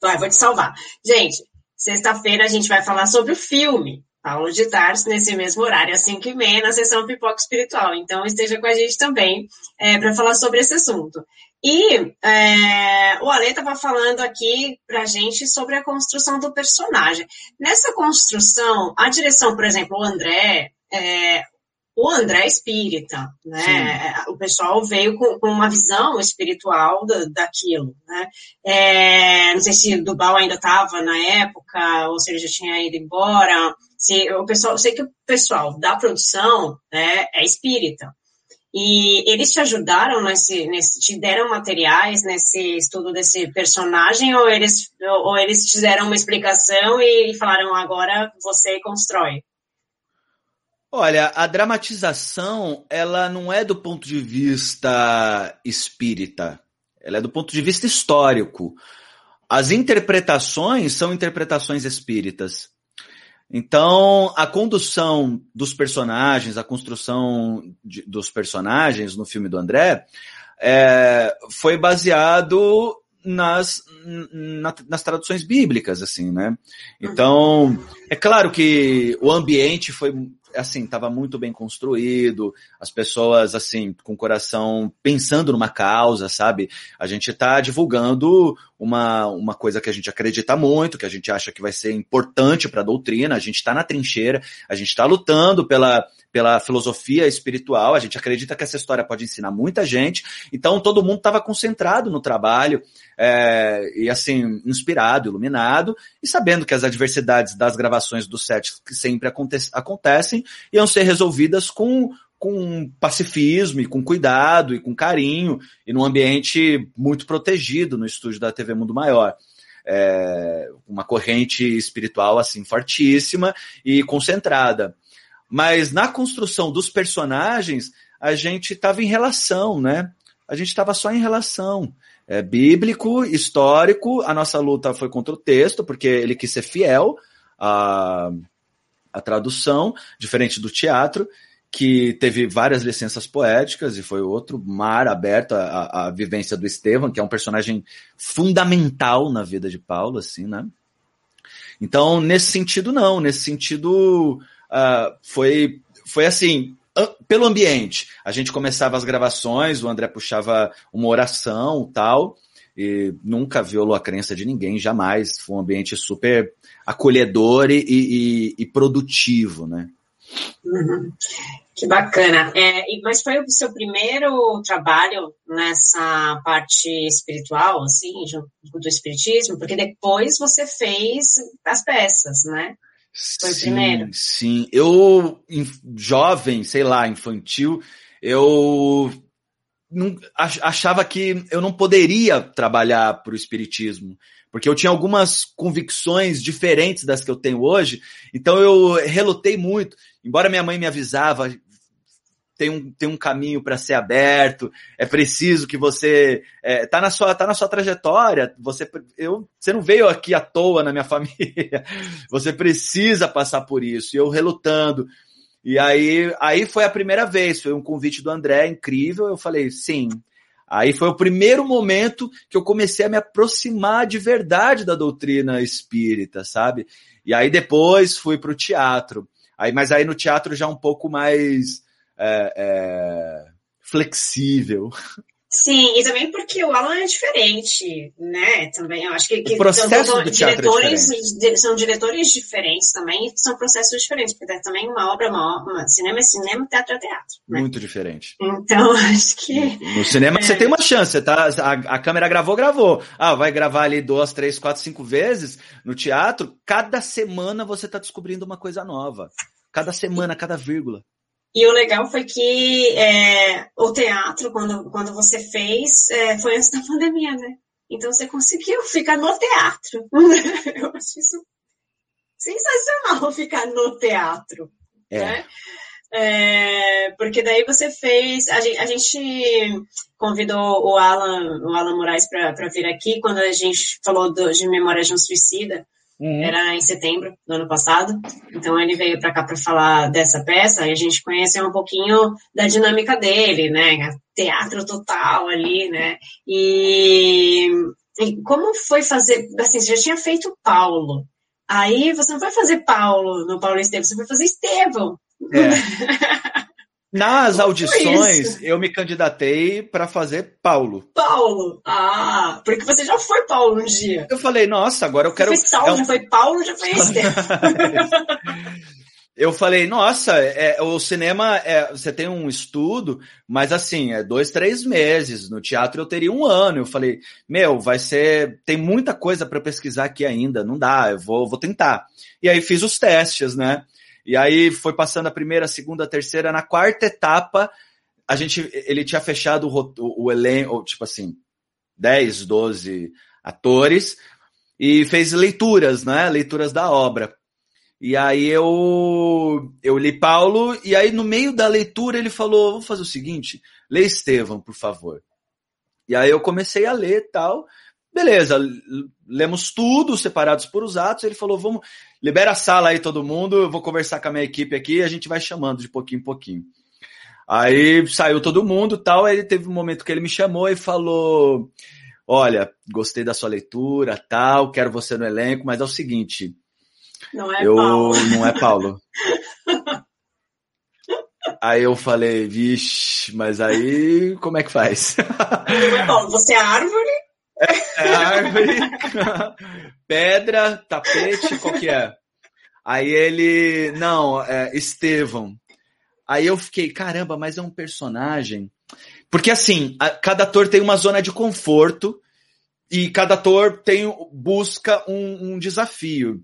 Speaker 1: Vai, vou te salvar. Gente, sexta-feira a gente vai falar sobre o filme Paulo de Tarso, nesse mesmo horário, às 5 e meia, na sessão Pipoca Espiritual. Então, esteja com a gente também é, para falar sobre esse assunto. E é, o Ale estava falando aqui para a gente sobre a construção do personagem. Nessa construção, a direção, por exemplo, o André, é, o André é espírita, né? Sim. O pessoal veio com, com, uma visão espiritual da, daquilo, né? É, não sei se Dubal ainda estava na época, ou se ele já tinha ido embora. Se, o pessoal, eu sei que o pessoal da produção né, é espírita. E eles te ajudaram nesse, nesse, te deram materiais nesse estudo desse personagem, ou eles, ou eles te deram uma explicação e falaram agora você constrói?
Speaker 2: Olha, a dramatização, ela não é do ponto de vista espírita, ela é do ponto de vista histórico. As interpretações são interpretações espíritas. Então, a condução dos personagens, a construção de, dos personagens no filme do André, é, foi baseado nas, na, nas traduções bíblicas, assim, né? Então, é claro que o ambiente foi assim, estava muito bem construído, as pessoas, assim, com o coração pensando numa causa, sabe? A gente está divulgando uma, uma coisa que a gente acredita muito, que a gente acha que vai ser importante para a doutrina, a gente está na trincheira, a gente está lutando pela, pela filosofia espiritual, a gente acredita que essa história pode ensinar muita gente, então todo mundo estava concentrado no trabalho, é, e assim, inspirado, iluminado, e sabendo que as adversidades das gravações do set que sempre aconte acontecem iam ser resolvidas com, com pacifismo e com cuidado e com carinho e num ambiente muito protegido no estúdio da TV Mundo Maior. É, uma corrente espiritual assim fortíssima e concentrada. Mas na construção dos personagens, a gente estava em relação, né? A gente estava só em relação é, bíblico, histórico. A nossa luta foi contra o texto, porque ele quis ser fiel à, à tradução, diferente do teatro, que teve várias licenças poéticas e foi outro mar aberto à, vivência do Estevam, que é um personagem fundamental na vida de Paulo, assim, né? Então, nesse sentido, não. Nesse sentido, uh, foi, foi assim, pelo ambiente. A gente começava as gravações, o André puxava uma oração tal, e nunca violou a crença de ninguém, jamais. Foi um ambiente super acolhedor e, e, e produtivo, né?
Speaker 1: Uhum. Que bacana. É, mas foi o seu primeiro trabalho nessa parte espiritual, assim, do espiritismo? Porque depois você fez as peças, né?
Speaker 2: Foi sim, primeiro? Sim, eu, jovem, sei lá, infantil, eu achava que eu não poderia trabalhar para o Espiritismo, porque eu tinha algumas convicções diferentes das que eu tenho hoje, então eu relutei muito. Embora minha mãe me avisava, tem um, tem um caminho para ser aberto, é preciso que você é, tá na sua tá na sua trajetória, você eu você não veio aqui à toa na minha família. Você precisa passar por isso. E eu relutando. E aí aí foi a primeira vez, foi um convite do André incrível, eu falei: "Sim". Aí foi o primeiro momento que eu comecei a me aproximar de verdade da doutrina espírita, sabe? E aí depois fui para o teatro. Aí, mas aí no teatro já um pouco mais é, é, flexível.
Speaker 1: Sim, e também porque o Alan é diferente, né? Também eu acho que, que
Speaker 2: o processo são, do
Speaker 1: diretores
Speaker 2: é
Speaker 1: são diretores diferentes também, são processos diferentes, porque é também uma obra, uma, uma cinema é cinema, teatro é teatro.
Speaker 2: Né? Muito diferente.
Speaker 1: Então acho que
Speaker 2: no cinema é. você tem uma chance, tá? A, a câmera gravou, gravou. Ah, vai gravar ali duas, três, quatro, cinco vezes. No teatro, cada semana você está descobrindo uma coisa nova. Cada semana, cada vírgula.
Speaker 1: E o legal foi que é, o teatro, quando, quando você fez, é, foi antes da pandemia, né? Então você conseguiu ficar no teatro. Eu acho isso sensacional ficar no teatro. É. Né? É, porque daí você fez. A gente, a gente, convidou o Alan, o Alan Moraes para vir aqui quando a gente falou do, de Memória de um Suicida. Uhum. Era em setembro do ano passado. Então ele veio para cá para falar dessa peça e a gente conheceu um pouquinho da dinâmica dele, né? Teatro total ali, né? E, e como foi fazer? Assim, você já tinha feito Paulo. Aí você não vai fazer Paulo no Paulo Estevam, você vai fazer Estevão. É.
Speaker 2: Nas audições, eu me candidatei para fazer Paulo.
Speaker 1: Paulo? Ah, porque você já foi Paulo um dia.
Speaker 2: Eu falei, nossa, agora eu quero.
Speaker 1: Foi Saulo, é um... já foi Paulo, já foi Estevão.
Speaker 2: eu falei, nossa, é, o cinema, é, você tem um estudo, mas assim, é dois, três meses. No teatro eu teria um ano. Eu falei, meu, vai ser. Tem muita coisa para pesquisar aqui ainda, não dá, eu vou, vou tentar. E aí fiz os testes, né? E aí foi passando a primeira, a segunda, a terceira. Na quarta etapa, a gente, ele tinha fechado o, o elenco, tipo assim, 10, 12 atores e fez leituras, né? Leituras da obra. E aí eu eu li Paulo e aí no meio da leitura ele falou, vamos fazer o seguinte, lê Estevão, por favor. E aí eu comecei a ler tal. Beleza, lemos tudo, separados por os atos. Ele falou: vamos, libera a sala aí todo mundo, eu vou conversar com a minha equipe aqui e a gente vai chamando de pouquinho em pouquinho. Aí saiu todo mundo tal. Aí teve um momento que ele me chamou e falou: Olha, gostei da sua leitura, tal, quero você no elenco, mas é o seguinte.
Speaker 1: Não é eu, Paulo.
Speaker 2: Não é Paulo. Aí eu falei, vixe, mas aí como é que faz?
Speaker 1: Bom, você é árvore?
Speaker 2: É, é árvore, pedra, tapete, qual que é? Aí ele, não, é Estevão. Aí eu fiquei, caramba, mas é um personagem. Porque assim, a, cada ator tem uma zona de conforto e cada ator tem busca um, um desafio.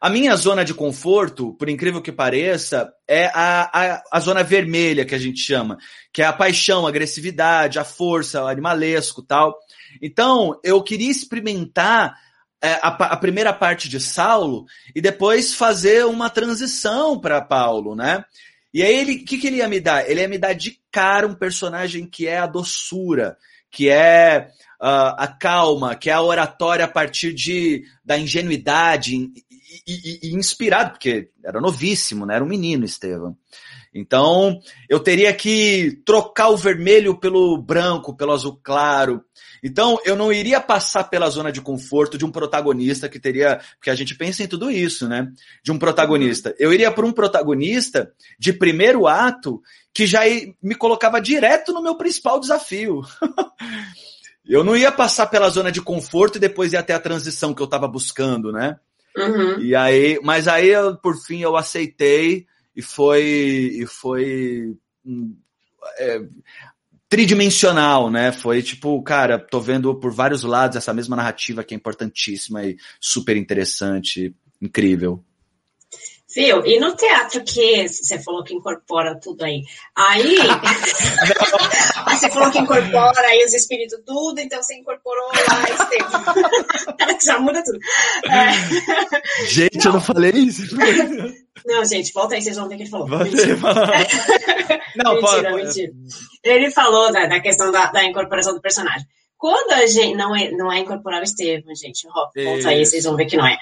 Speaker 2: A minha zona de conforto, por incrível que pareça, é a, a, a, zona vermelha que a gente chama, que é a paixão, a agressividade, a força, o animalesco tal. Então, eu queria experimentar é, a, a, primeira parte de Saulo e depois fazer uma transição para Paulo, né? E aí ele, o que, que ele ia me dar? Ele ia me dar de cara um personagem que é a doçura, que é uh, a calma, que é a oratória a partir de, da ingenuidade e, e, e, inspirado, porque era novíssimo, né? Era um menino, Estevam. Então, eu teria que trocar o vermelho pelo branco, pelo azul claro. Então, eu não iria passar pela zona de conforto de um protagonista que teria. Porque a gente pensa em tudo isso, né? De um protagonista. Eu iria para um protagonista de primeiro ato que já me colocava direto no meu principal desafio. eu não ia passar pela zona de conforto e depois ia até a transição que eu estava buscando, né? Uhum. E aí, mas aí, por fim, eu aceitei e foi, e foi é, tridimensional, né? Foi tipo, cara, tô vendo por vários lados essa mesma narrativa que é importantíssima e super interessante, incrível.
Speaker 1: Viu? E no teatro que você falou que incorpora tudo aí. Aí, aí você falou que incorpora aí os espíritos tudo, então você incorporou lá esse Já muda tudo.
Speaker 2: É... Gente, não. eu não falei isso.
Speaker 1: Não, gente, volta aí, vocês vão ver o que ele falou. Mentira. não, mentira, pode, mentira. Ele falou da, da questão da, da incorporação do personagem. Quando a gente. Não é, não é incorporar o Estevam, gente. Volta aí, vocês vão ver que não é.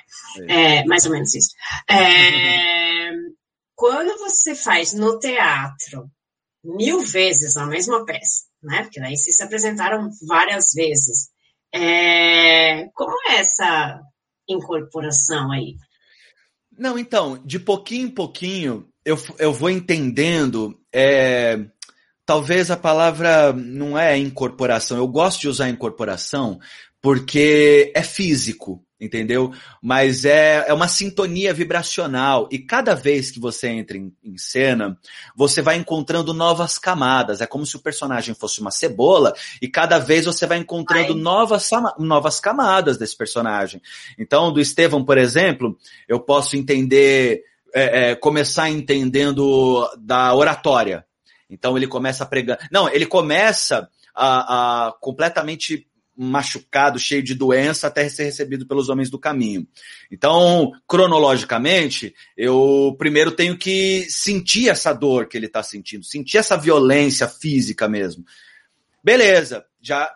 Speaker 1: É, mais ou menos isso. É, quando você faz no teatro mil vezes a mesma peça, né? Porque daí vocês se apresentaram várias vezes. É, como é essa incorporação aí?
Speaker 2: Não, então, de pouquinho em pouquinho, eu, eu vou entendendo. É, talvez a palavra não é incorporação. Eu gosto de usar incorporação porque é físico, entendeu? Mas é, é uma sintonia vibracional. E cada vez que você entra em, em, cena, você vai encontrando novas camadas. É como se o personagem fosse uma cebola e cada vez você vai encontrando novas, novas camadas desse personagem. Então, do Estevão, por exemplo, eu posso entender, é, é, começar entendendo da oratória então ele começa a pregar. Não, ele começa a, a completamente machucado, cheio de doença, até ser recebido pelos homens do caminho. Então, cronologicamente, eu primeiro tenho que sentir essa dor que ele está sentindo, sentir essa violência física mesmo. Beleza, já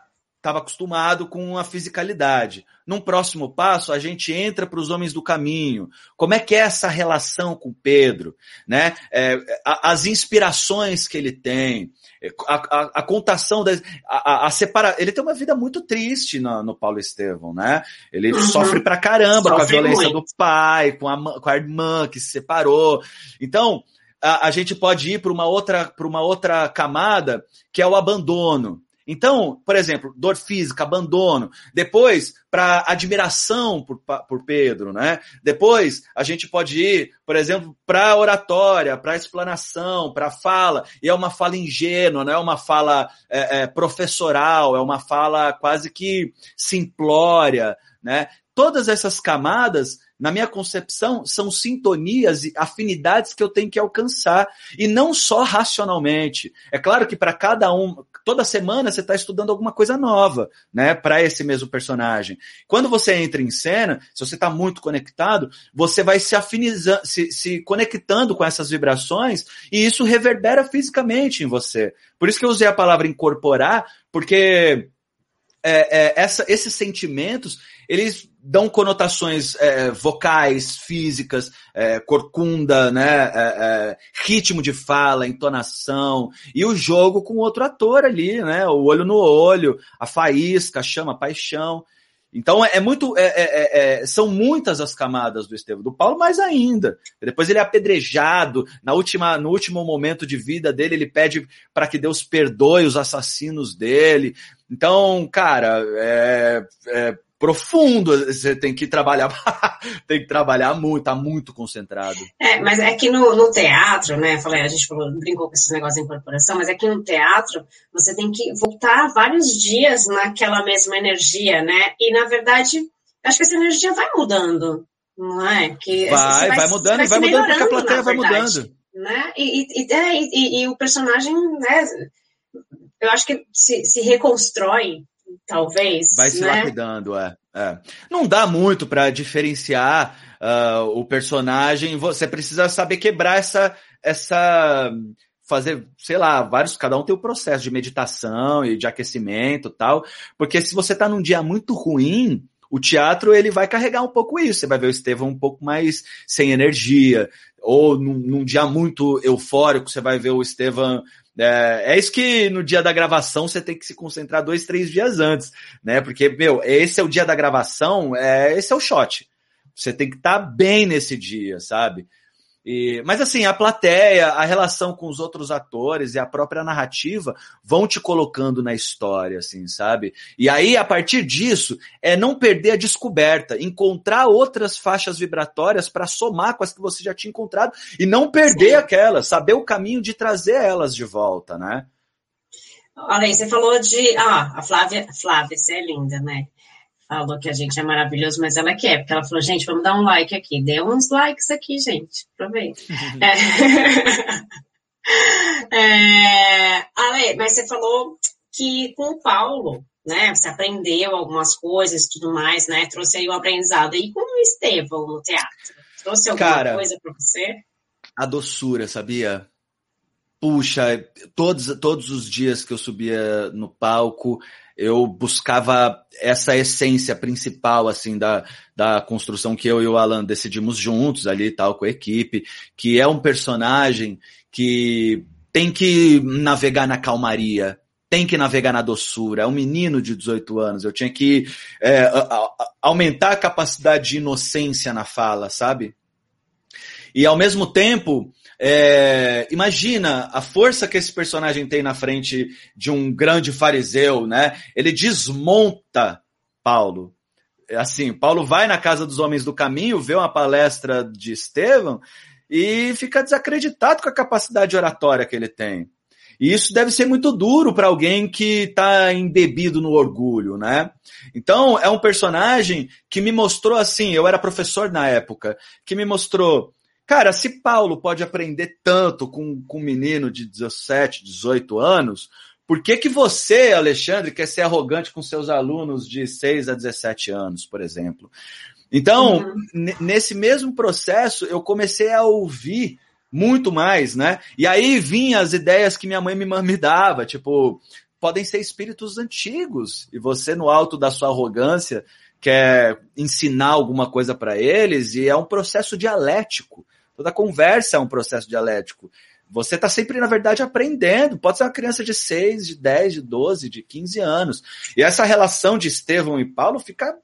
Speaker 2: estava acostumado com a fisicalidade. Num próximo passo, a gente entra para os homens do caminho. Como é que é essa relação com Pedro? Né? É, as inspirações que ele tem, é, a, a, a contação das. A, a, separa... Ele tem uma vida muito triste no, no Paulo Estevão, né? Ele uhum. sofre pra caramba sofre com a violência muito. do pai, com a, com a irmã que se separou. Então, a, a gente pode ir para uma outra para uma outra camada que é o abandono. Então, por exemplo, dor física, abandono. Depois, para admiração por, por Pedro, né? Depois, a gente pode ir, por exemplo, para oratória, para explanação, para fala. E é uma fala ingênua, não é uma fala é, é, professoral, é uma fala quase que simplória, né? Todas essas camadas na minha concepção, são sintonias e afinidades que eu tenho que alcançar. E não só racionalmente. É claro que para cada um, toda semana você está estudando alguma coisa nova, né, para esse mesmo personagem. Quando você entra em cena, se você está muito conectado, você vai se afinizando, se, se conectando com essas vibrações e isso reverbera fisicamente em você. Por isso que eu usei a palavra incorporar, porque é, é, essa, esses sentimentos eles dão conotações é, vocais, físicas, é, corcunda, né, é, é, ritmo de fala, entonação, e o jogo com outro ator ali, né, o olho no olho, a faísca, a chama, a paixão. Então é, é muito. É, é, é, são muitas as camadas do Estevão, do Paulo, mais ainda. Depois ele é apedrejado. Na última, no último momento de vida dele, ele pede para que Deus perdoe os assassinos dele. Então, cara, é, é profundo. Você tem que trabalhar, tem que trabalhar muito, tá muito concentrado.
Speaker 1: É, mas é que no, no teatro, né? Falei, a gente falou, brincou com esses negócios de incorporação, mas é que no teatro você tem que voltar vários dias naquela mesma energia, né? E na verdade, acho que essa energia vai mudando, não é?
Speaker 2: Que vai, vai, vai mudando, vai, vai mudando porque a plateia vai mudando.
Speaker 1: Né? E, e, é, e, e, o personagem, né? Eu acho que se, se reconstrói talvez.
Speaker 2: Vai se
Speaker 1: né?
Speaker 2: lapidando, é, é. Não dá muito para diferenciar uh, o personagem. Você precisa saber quebrar essa, essa, fazer, sei lá, vários, cada um tem o um processo de meditação e de aquecimento, tal. Porque se você tá num dia muito ruim, o teatro ele vai carregar um pouco isso. Você vai ver o Estevão um pouco mais sem energia, ou num, num dia muito eufórico, você vai ver o Estevão é, é, isso que no dia da gravação você tem que se concentrar dois, três dias antes, né? Porque, meu, esse é o dia da gravação, é, esse é o shot. Você tem que estar tá bem nesse dia, sabe? E, mas assim, a plateia, a relação com os outros atores e a própria narrativa vão te colocando na história, assim, sabe? E aí, a partir disso, é não perder a descoberta, encontrar outras faixas vibratórias para somar com as que você já tinha encontrado e não perder Sim. aquelas, saber o caminho de trazer elas de volta, né?
Speaker 1: Olha aí, você falou de. Ah, a Flávia, Flávia, você é linda, né? Falou que a gente é maravilhoso, mas ela quer, porque ela falou, gente, vamos dar um like aqui. Dê uns likes aqui, gente. Aproveita. é... é... Ale, mas você falou que com o Paulo, né, você aprendeu algumas coisas e tudo mais, né, trouxe aí o aprendizado. E com o Estevão no teatro? Trouxe alguma Cara, coisa para você?
Speaker 2: A doçura, sabia? Puxa, todos, todos os dias que eu subia no palco, eu buscava essa essência principal, assim, da, da construção que eu e o Alan decidimos juntos ali tal, com a equipe, que é um personagem que tem que navegar na calmaria, tem que navegar na doçura. É um menino de 18 anos. Eu tinha que é, aumentar a capacidade de inocência na fala, sabe? E ao mesmo tempo, é, imagina a força que esse personagem tem na frente de um grande fariseu, né? Ele desmonta Paulo. Assim, Paulo vai na casa dos homens do caminho, vê uma palestra de Estevão e fica desacreditado com a capacidade oratória que ele tem. E isso deve ser muito duro para alguém que está embebido no orgulho, né? Então, é um personagem que me mostrou assim, eu era professor na época, que me mostrou Cara, se Paulo pode aprender tanto com, com um menino de 17, 18 anos, por que, que você, Alexandre, quer ser arrogante com seus alunos de 6 a 17 anos, por exemplo? Então, uhum. nesse mesmo processo, eu comecei a ouvir muito mais, né? E aí vinham as ideias que minha mãe me, me dava, tipo, podem ser espíritos antigos, e você, no alto da sua arrogância, quer ensinar alguma coisa para eles, e é um processo dialético. Toda conversa é um processo dialético. Você está sempre, na verdade, aprendendo. Pode ser uma criança de 6, de 10, de 12, de 15 anos. E essa relação de Estevão e Paulo fica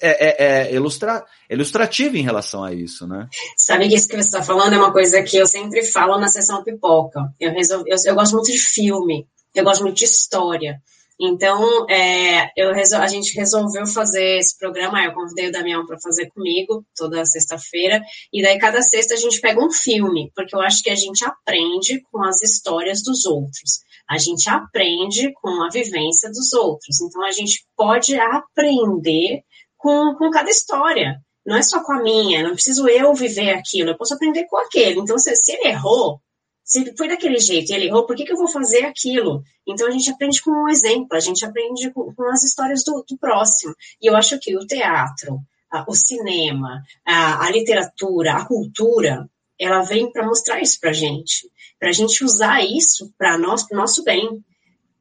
Speaker 2: é, é, é ilustra, ilustrativa em relação a isso, né?
Speaker 1: Sabe que isso que você está falando é uma coisa que eu sempre falo na sessão pipoca. Eu, resolvi, eu, eu gosto muito de filme, eu gosto muito de história. Então, é, eu a gente resolveu fazer esse programa. Eu convidei o Damião para fazer comigo toda sexta-feira. E daí, cada sexta, a gente pega um filme, porque eu acho que a gente aprende com as histórias dos outros. A gente aprende com a vivência dos outros. Então, a gente pode aprender com, com cada história. Não é só com a minha, não preciso eu viver aquilo, eu posso aprender com aquele. Então, se, se ele errou, se foi daquele jeito e ele errou, por que, que eu vou fazer aquilo? Então a gente aprende com um exemplo, a gente aprende com, com as histórias do, do, próximo. E eu acho que o teatro, a, o cinema, a, a, literatura, a cultura, ela vem para mostrar isso para gente, para a gente usar isso para o nosso bem.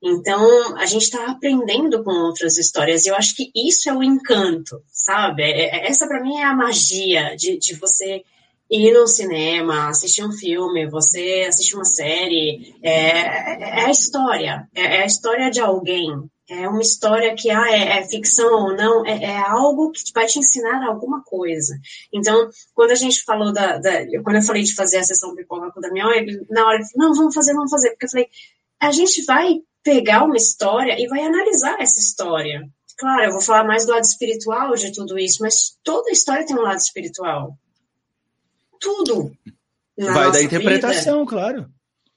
Speaker 1: Então, a gente está aprendendo com outras histórias. E eu acho que isso é o encanto, sabe? É, é, essa, para mim, é a magia de, de você ir no cinema, assistir um filme, você assistir uma série, é, é a história, é, é, a história de alguém. É uma história que ah, é, é ficção ou não, é, é, algo que vai te ensinar alguma coisa. Então, quando a gente falou da, da quando eu falei de fazer a sessão pipoca com o Damião, ele, na hora ele falou, não, vamos fazer, vamos fazer, porque eu falei, a gente vai pegar uma história e vai analisar essa história. Claro, eu vou falar mais do lado espiritual de tudo isso, mas toda história tem um lado espiritual tudo.
Speaker 2: Vai da interpretação, vida. claro.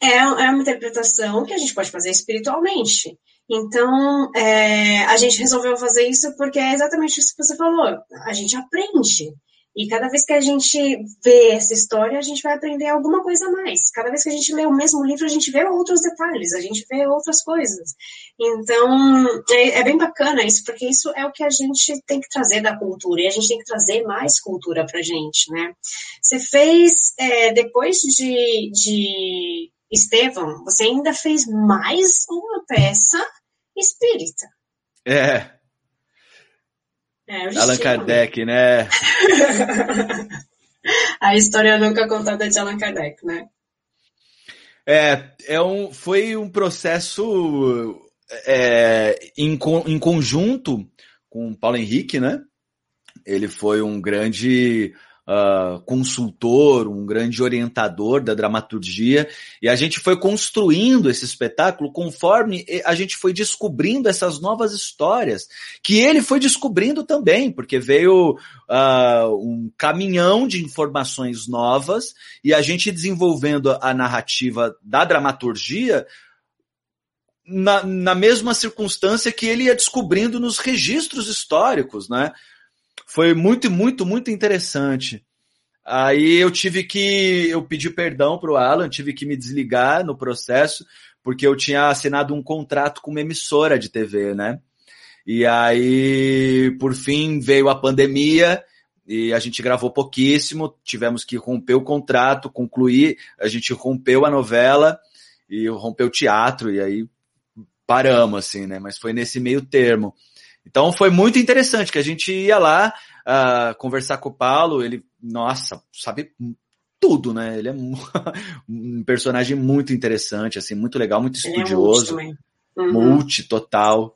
Speaker 1: É, é uma interpretação que a gente pode fazer espiritualmente. Então, é, a gente resolveu fazer isso porque é exatamente isso que você falou. A gente aprende. E cada vez que a gente vê essa história, a gente vai aprender alguma coisa a mais. Cada vez que a gente lê o mesmo livro, a gente vê outros detalhes, a gente vê outras coisas. Então, é, é bem bacana isso, porque isso é o que a gente tem que trazer da cultura, e a gente tem que trazer mais cultura pra gente, né? Você fez, é, depois de, de Estevão, você ainda fez mais uma peça espírita.
Speaker 2: É, é, Allan Kardec, né?
Speaker 1: a história nunca contada de Allan Kardec, né?
Speaker 2: É, é um, foi um processo é, em, em conjunto com Paulo Henrique, né? Ele foi um grande uh, consultor, um grande orientador da dramaturgia, e a gente foi construindo esse espetáculo conforme a gente foi descobrindo essas novas histórias, que ele foi descobrindo também, porque veio uh, um caminhão de informações novas e a gente desenvolvendo a narrativa da dramaturgia na, na, mesma circunstância que ele ia descobrindo nos registros históricos, né? Foi muito, muito, muito interessante. Aí eu tive que. Eu pedi perdão para o Alan, tive que me desligar no processo, porque eu tinha assinado um contrato com uma emissora de TV, né? E aí, por fim, veio a pandemia e a gente gravou pouquíssimo, tivemos que romper o contrato, concluir, a gente rompeu a novela e rompeu o teatro, e aí paramos, assim, né? Mas foi nesse meio termo. Então foi muito interessante que a gente ia lá uh, conversar com o Paulo, ele, nossa, sabe tudo, né? Ele é um personagem muito interessante, assim, muito legal, muito estudioso, é uhum. multi total.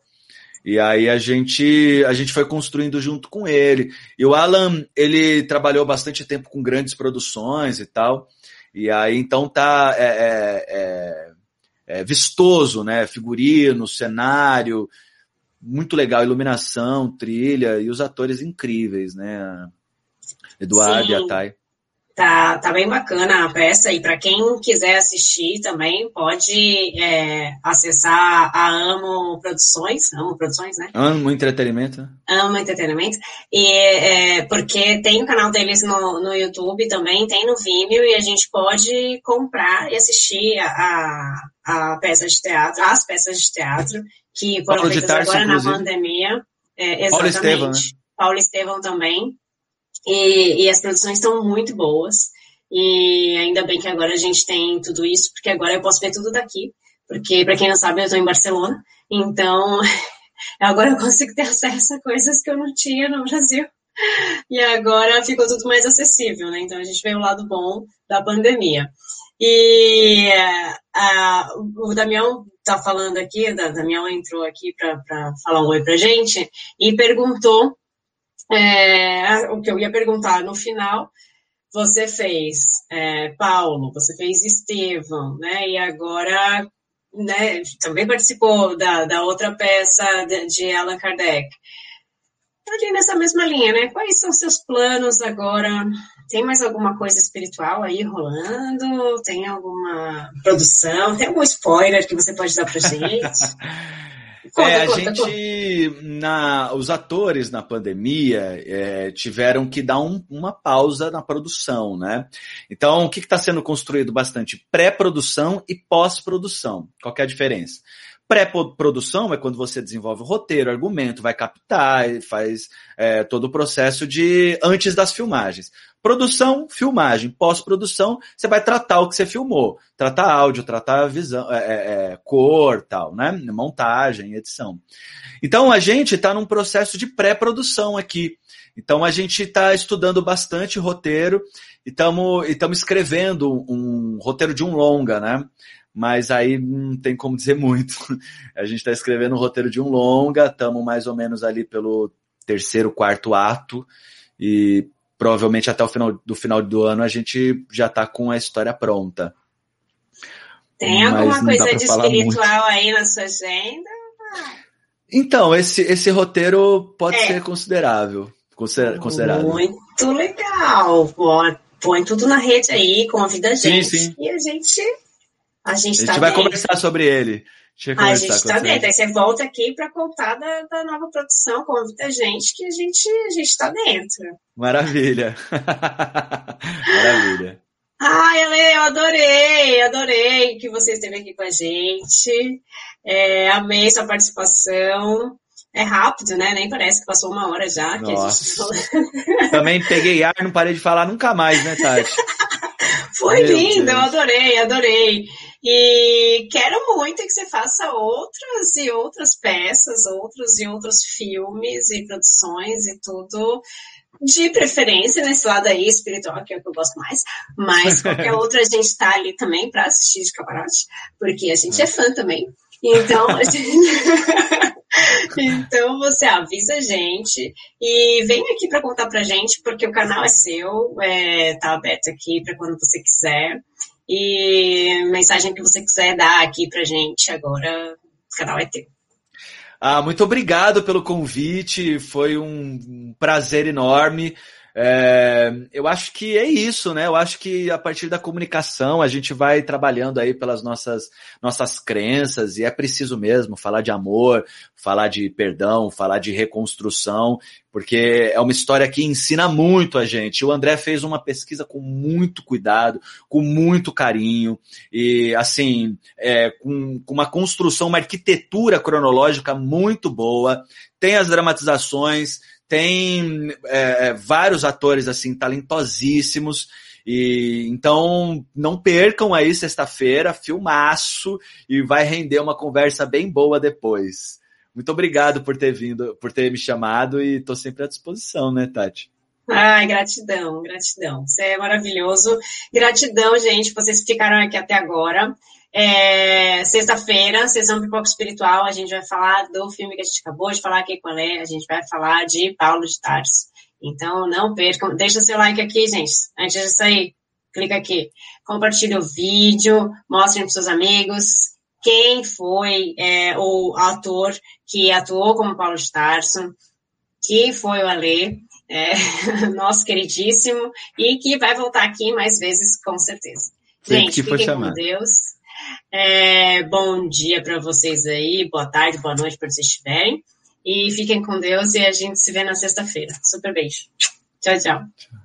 Speaker 2: E aí a gente a gente foi construindo junto com ele. E o Alan, ele trabalhou bastante tempo com grandes produções e tal. E aí então tá é, é, é, é vistoso, né? Figurino, cenário, muito legal, iluminação, trilha e os atores incríveis, né? Eduardo Sim. e a Thay.
Speaker 1: Tá, tá bem bacana a peça e para quem quiser assistir também pode é, acessar a Amo Produções, Amo Produções, né?
Speaker 2: Amo Entretenimento.
Speaker 1: Amo Entretenimento e é, porque tem o canal deles no, no YouTube também, tem no Vimeo e a gente pode comprar e assistir a, a, peça de teatro, as peças de teatro que foram Paulo feitas Tarso, agora inclusive. na pandemia. É, exatamente. Paulo Estevão, né? Paulo Estevão também. E, e as produções estão muito boas. E ainda bem que agora a gente tem tudo isso, porque agora eu posso ver tudo daqui. Porque, para quem não sabe, eu estou em Barcelona. Então, agora eu consigo ter acesso a coisas que eu não tinha no Brasil. E agora ficou tudo mais acessível, né? Então a gente vê o lado bom da pandemia. E uh, o Damião está falando aqui, o Damião entrou aqui para falar um oi para gente e perguntou é, o que eu ia perguntar no final. Você fez é, Paulo, você fez Estevão, né? E agora né, também participou da, da outra peça de, de Allan Kardec. Ali nessa mesma linha, né? Quais são seus planos agora tem mais alguma coisa espiritual aí rolando? Tem alguma produção? Tem algum spoiler que você pode dar pra gente?
Speaker 2: Conta, é, a conta, gente, conta. Na, os atores na pandemia é, tiveram que dar um, uma pausa na produção, né? Então, o que está sendo construído bastante? Pré-produção e pós-produção. Qual é a diferença? Pré-produção é quando você desenvolve o roteiro, argumento, vai captar, faz é, todo o processo de antes das filmagens. Produção, filmagem. Pós-produção, você vai tratar o que você filmou. Tratar áudio, tratar visão, é, é, é, cor, tal, né? Montagem, edição. Então a gente está num processo de pré-produção aqui. Então a gente está estudando bastante roteiro estamos escrevendo um roteiro de um longa, né? Mas aí não tem como dizer muito. A gente está escrevendo um roteiro de um longa, estamos mais ou menos ali pelo terceiro, quarto ato, e provavelmente até o final do final do ano a gente já está com a história pronta.
Speaker 1: Tem alguma coisa de espiritual aí na sua agenda?
Speaker 2: Então, esse, esse roteiro pode é. ser considerável. Considerado.
Speaker 1: Muito legal. Põe tudo na rede aí, convida a gente. Sim, sim. E a gente. A gente, a gente
Speaker 2: tá vai dentro. conversar sobre ele.
Speaker 1: A, gente está dentro. Aí você volta aqui para contar da, da, nova produção, convida a gente que a gente a gente está dentro.
Speaker 2: Maravilha. Maravilha.
Speaker 1: Ai, Ale, eu adorei, adorei que você esteve aqui com a gente. É, amei sua participação. É rápido, né? Nem parece que passou uma hora já. Que a
Speaker 2: gente... Também peguei ar, não parei de falar nunca mais, né, Tati?
Speaker 1: Foi Meu lindo, Deus. eu adorei, adorei. E quero muito que você faça outras e outras peças, outros e outros filmes e produções e tudo. De preferência nesse lado aí espiritual, que é o que eu gosto mais, mas qualquer outra a gente tá ali também para assistir de camarote, porque a gente é, é fã também. Então, a gente... então você avisa a gente e vem aqui para contar pra gente, porque o canal é seu, é, tá aberto aqui para quando você quiser. E mensagem que você quiser dar aqui pra gente agora, o canal é teu.
Speaker 2: Ah, muito obrigado pelo convite, foi um prazer enorme. É, eu acho que é isso, né? Eu acho que a partir da comunicação a gente vai trabalhando aí pelas nossas, nossas crenças e é preciso mesmo falar de amor, falar de perdão, falar de reconstrução, porque é uma história que ensina muito a gente. O André fez uma pesquisa com muito cuidado, com muito carinho e assim, é, com, com uma construção, uma arquitetura cronológica muito boa. Tem as dramatizações, tem é, é, vários atores assim talentosíssimos. E então não percam aí sexta-feira, filmaço e vai render uma conversa bem boa depois. Muito obrigado por ter vindo, por ter me chamado e estou sempre à disposição, né, Tati?
Speaker 1: Ai, gratidão, gratidão. Você é maravilhoso. Gratidão, gente, vocês ficaram aqui até agora. É, Sexta-feira, sessão Pipoca Espiritual, a gente vai falar do filme que a gente acabou de falar aqui com a Lé, a gente vai falar de Paulo de Tarso. Então, não percam, deixa seu like aqui, gente, antes de sair, clica aqui, compartilha o vídeo, mostrem para seus amigos quem foi é, o ator que atuou como Paulo de Tarso, que foi o Alê, é, nosso queridíssimo, e que vai voltar aqui mais vezes, com certeza. Gente, fiquem com Deus. É, bom dia para vocês aí, boa tarde, boa noite para vocês estiverem. E fiquem com Deus e a gente se vê na sexta-feira. Super beijo. Tchau, tchau. tchau.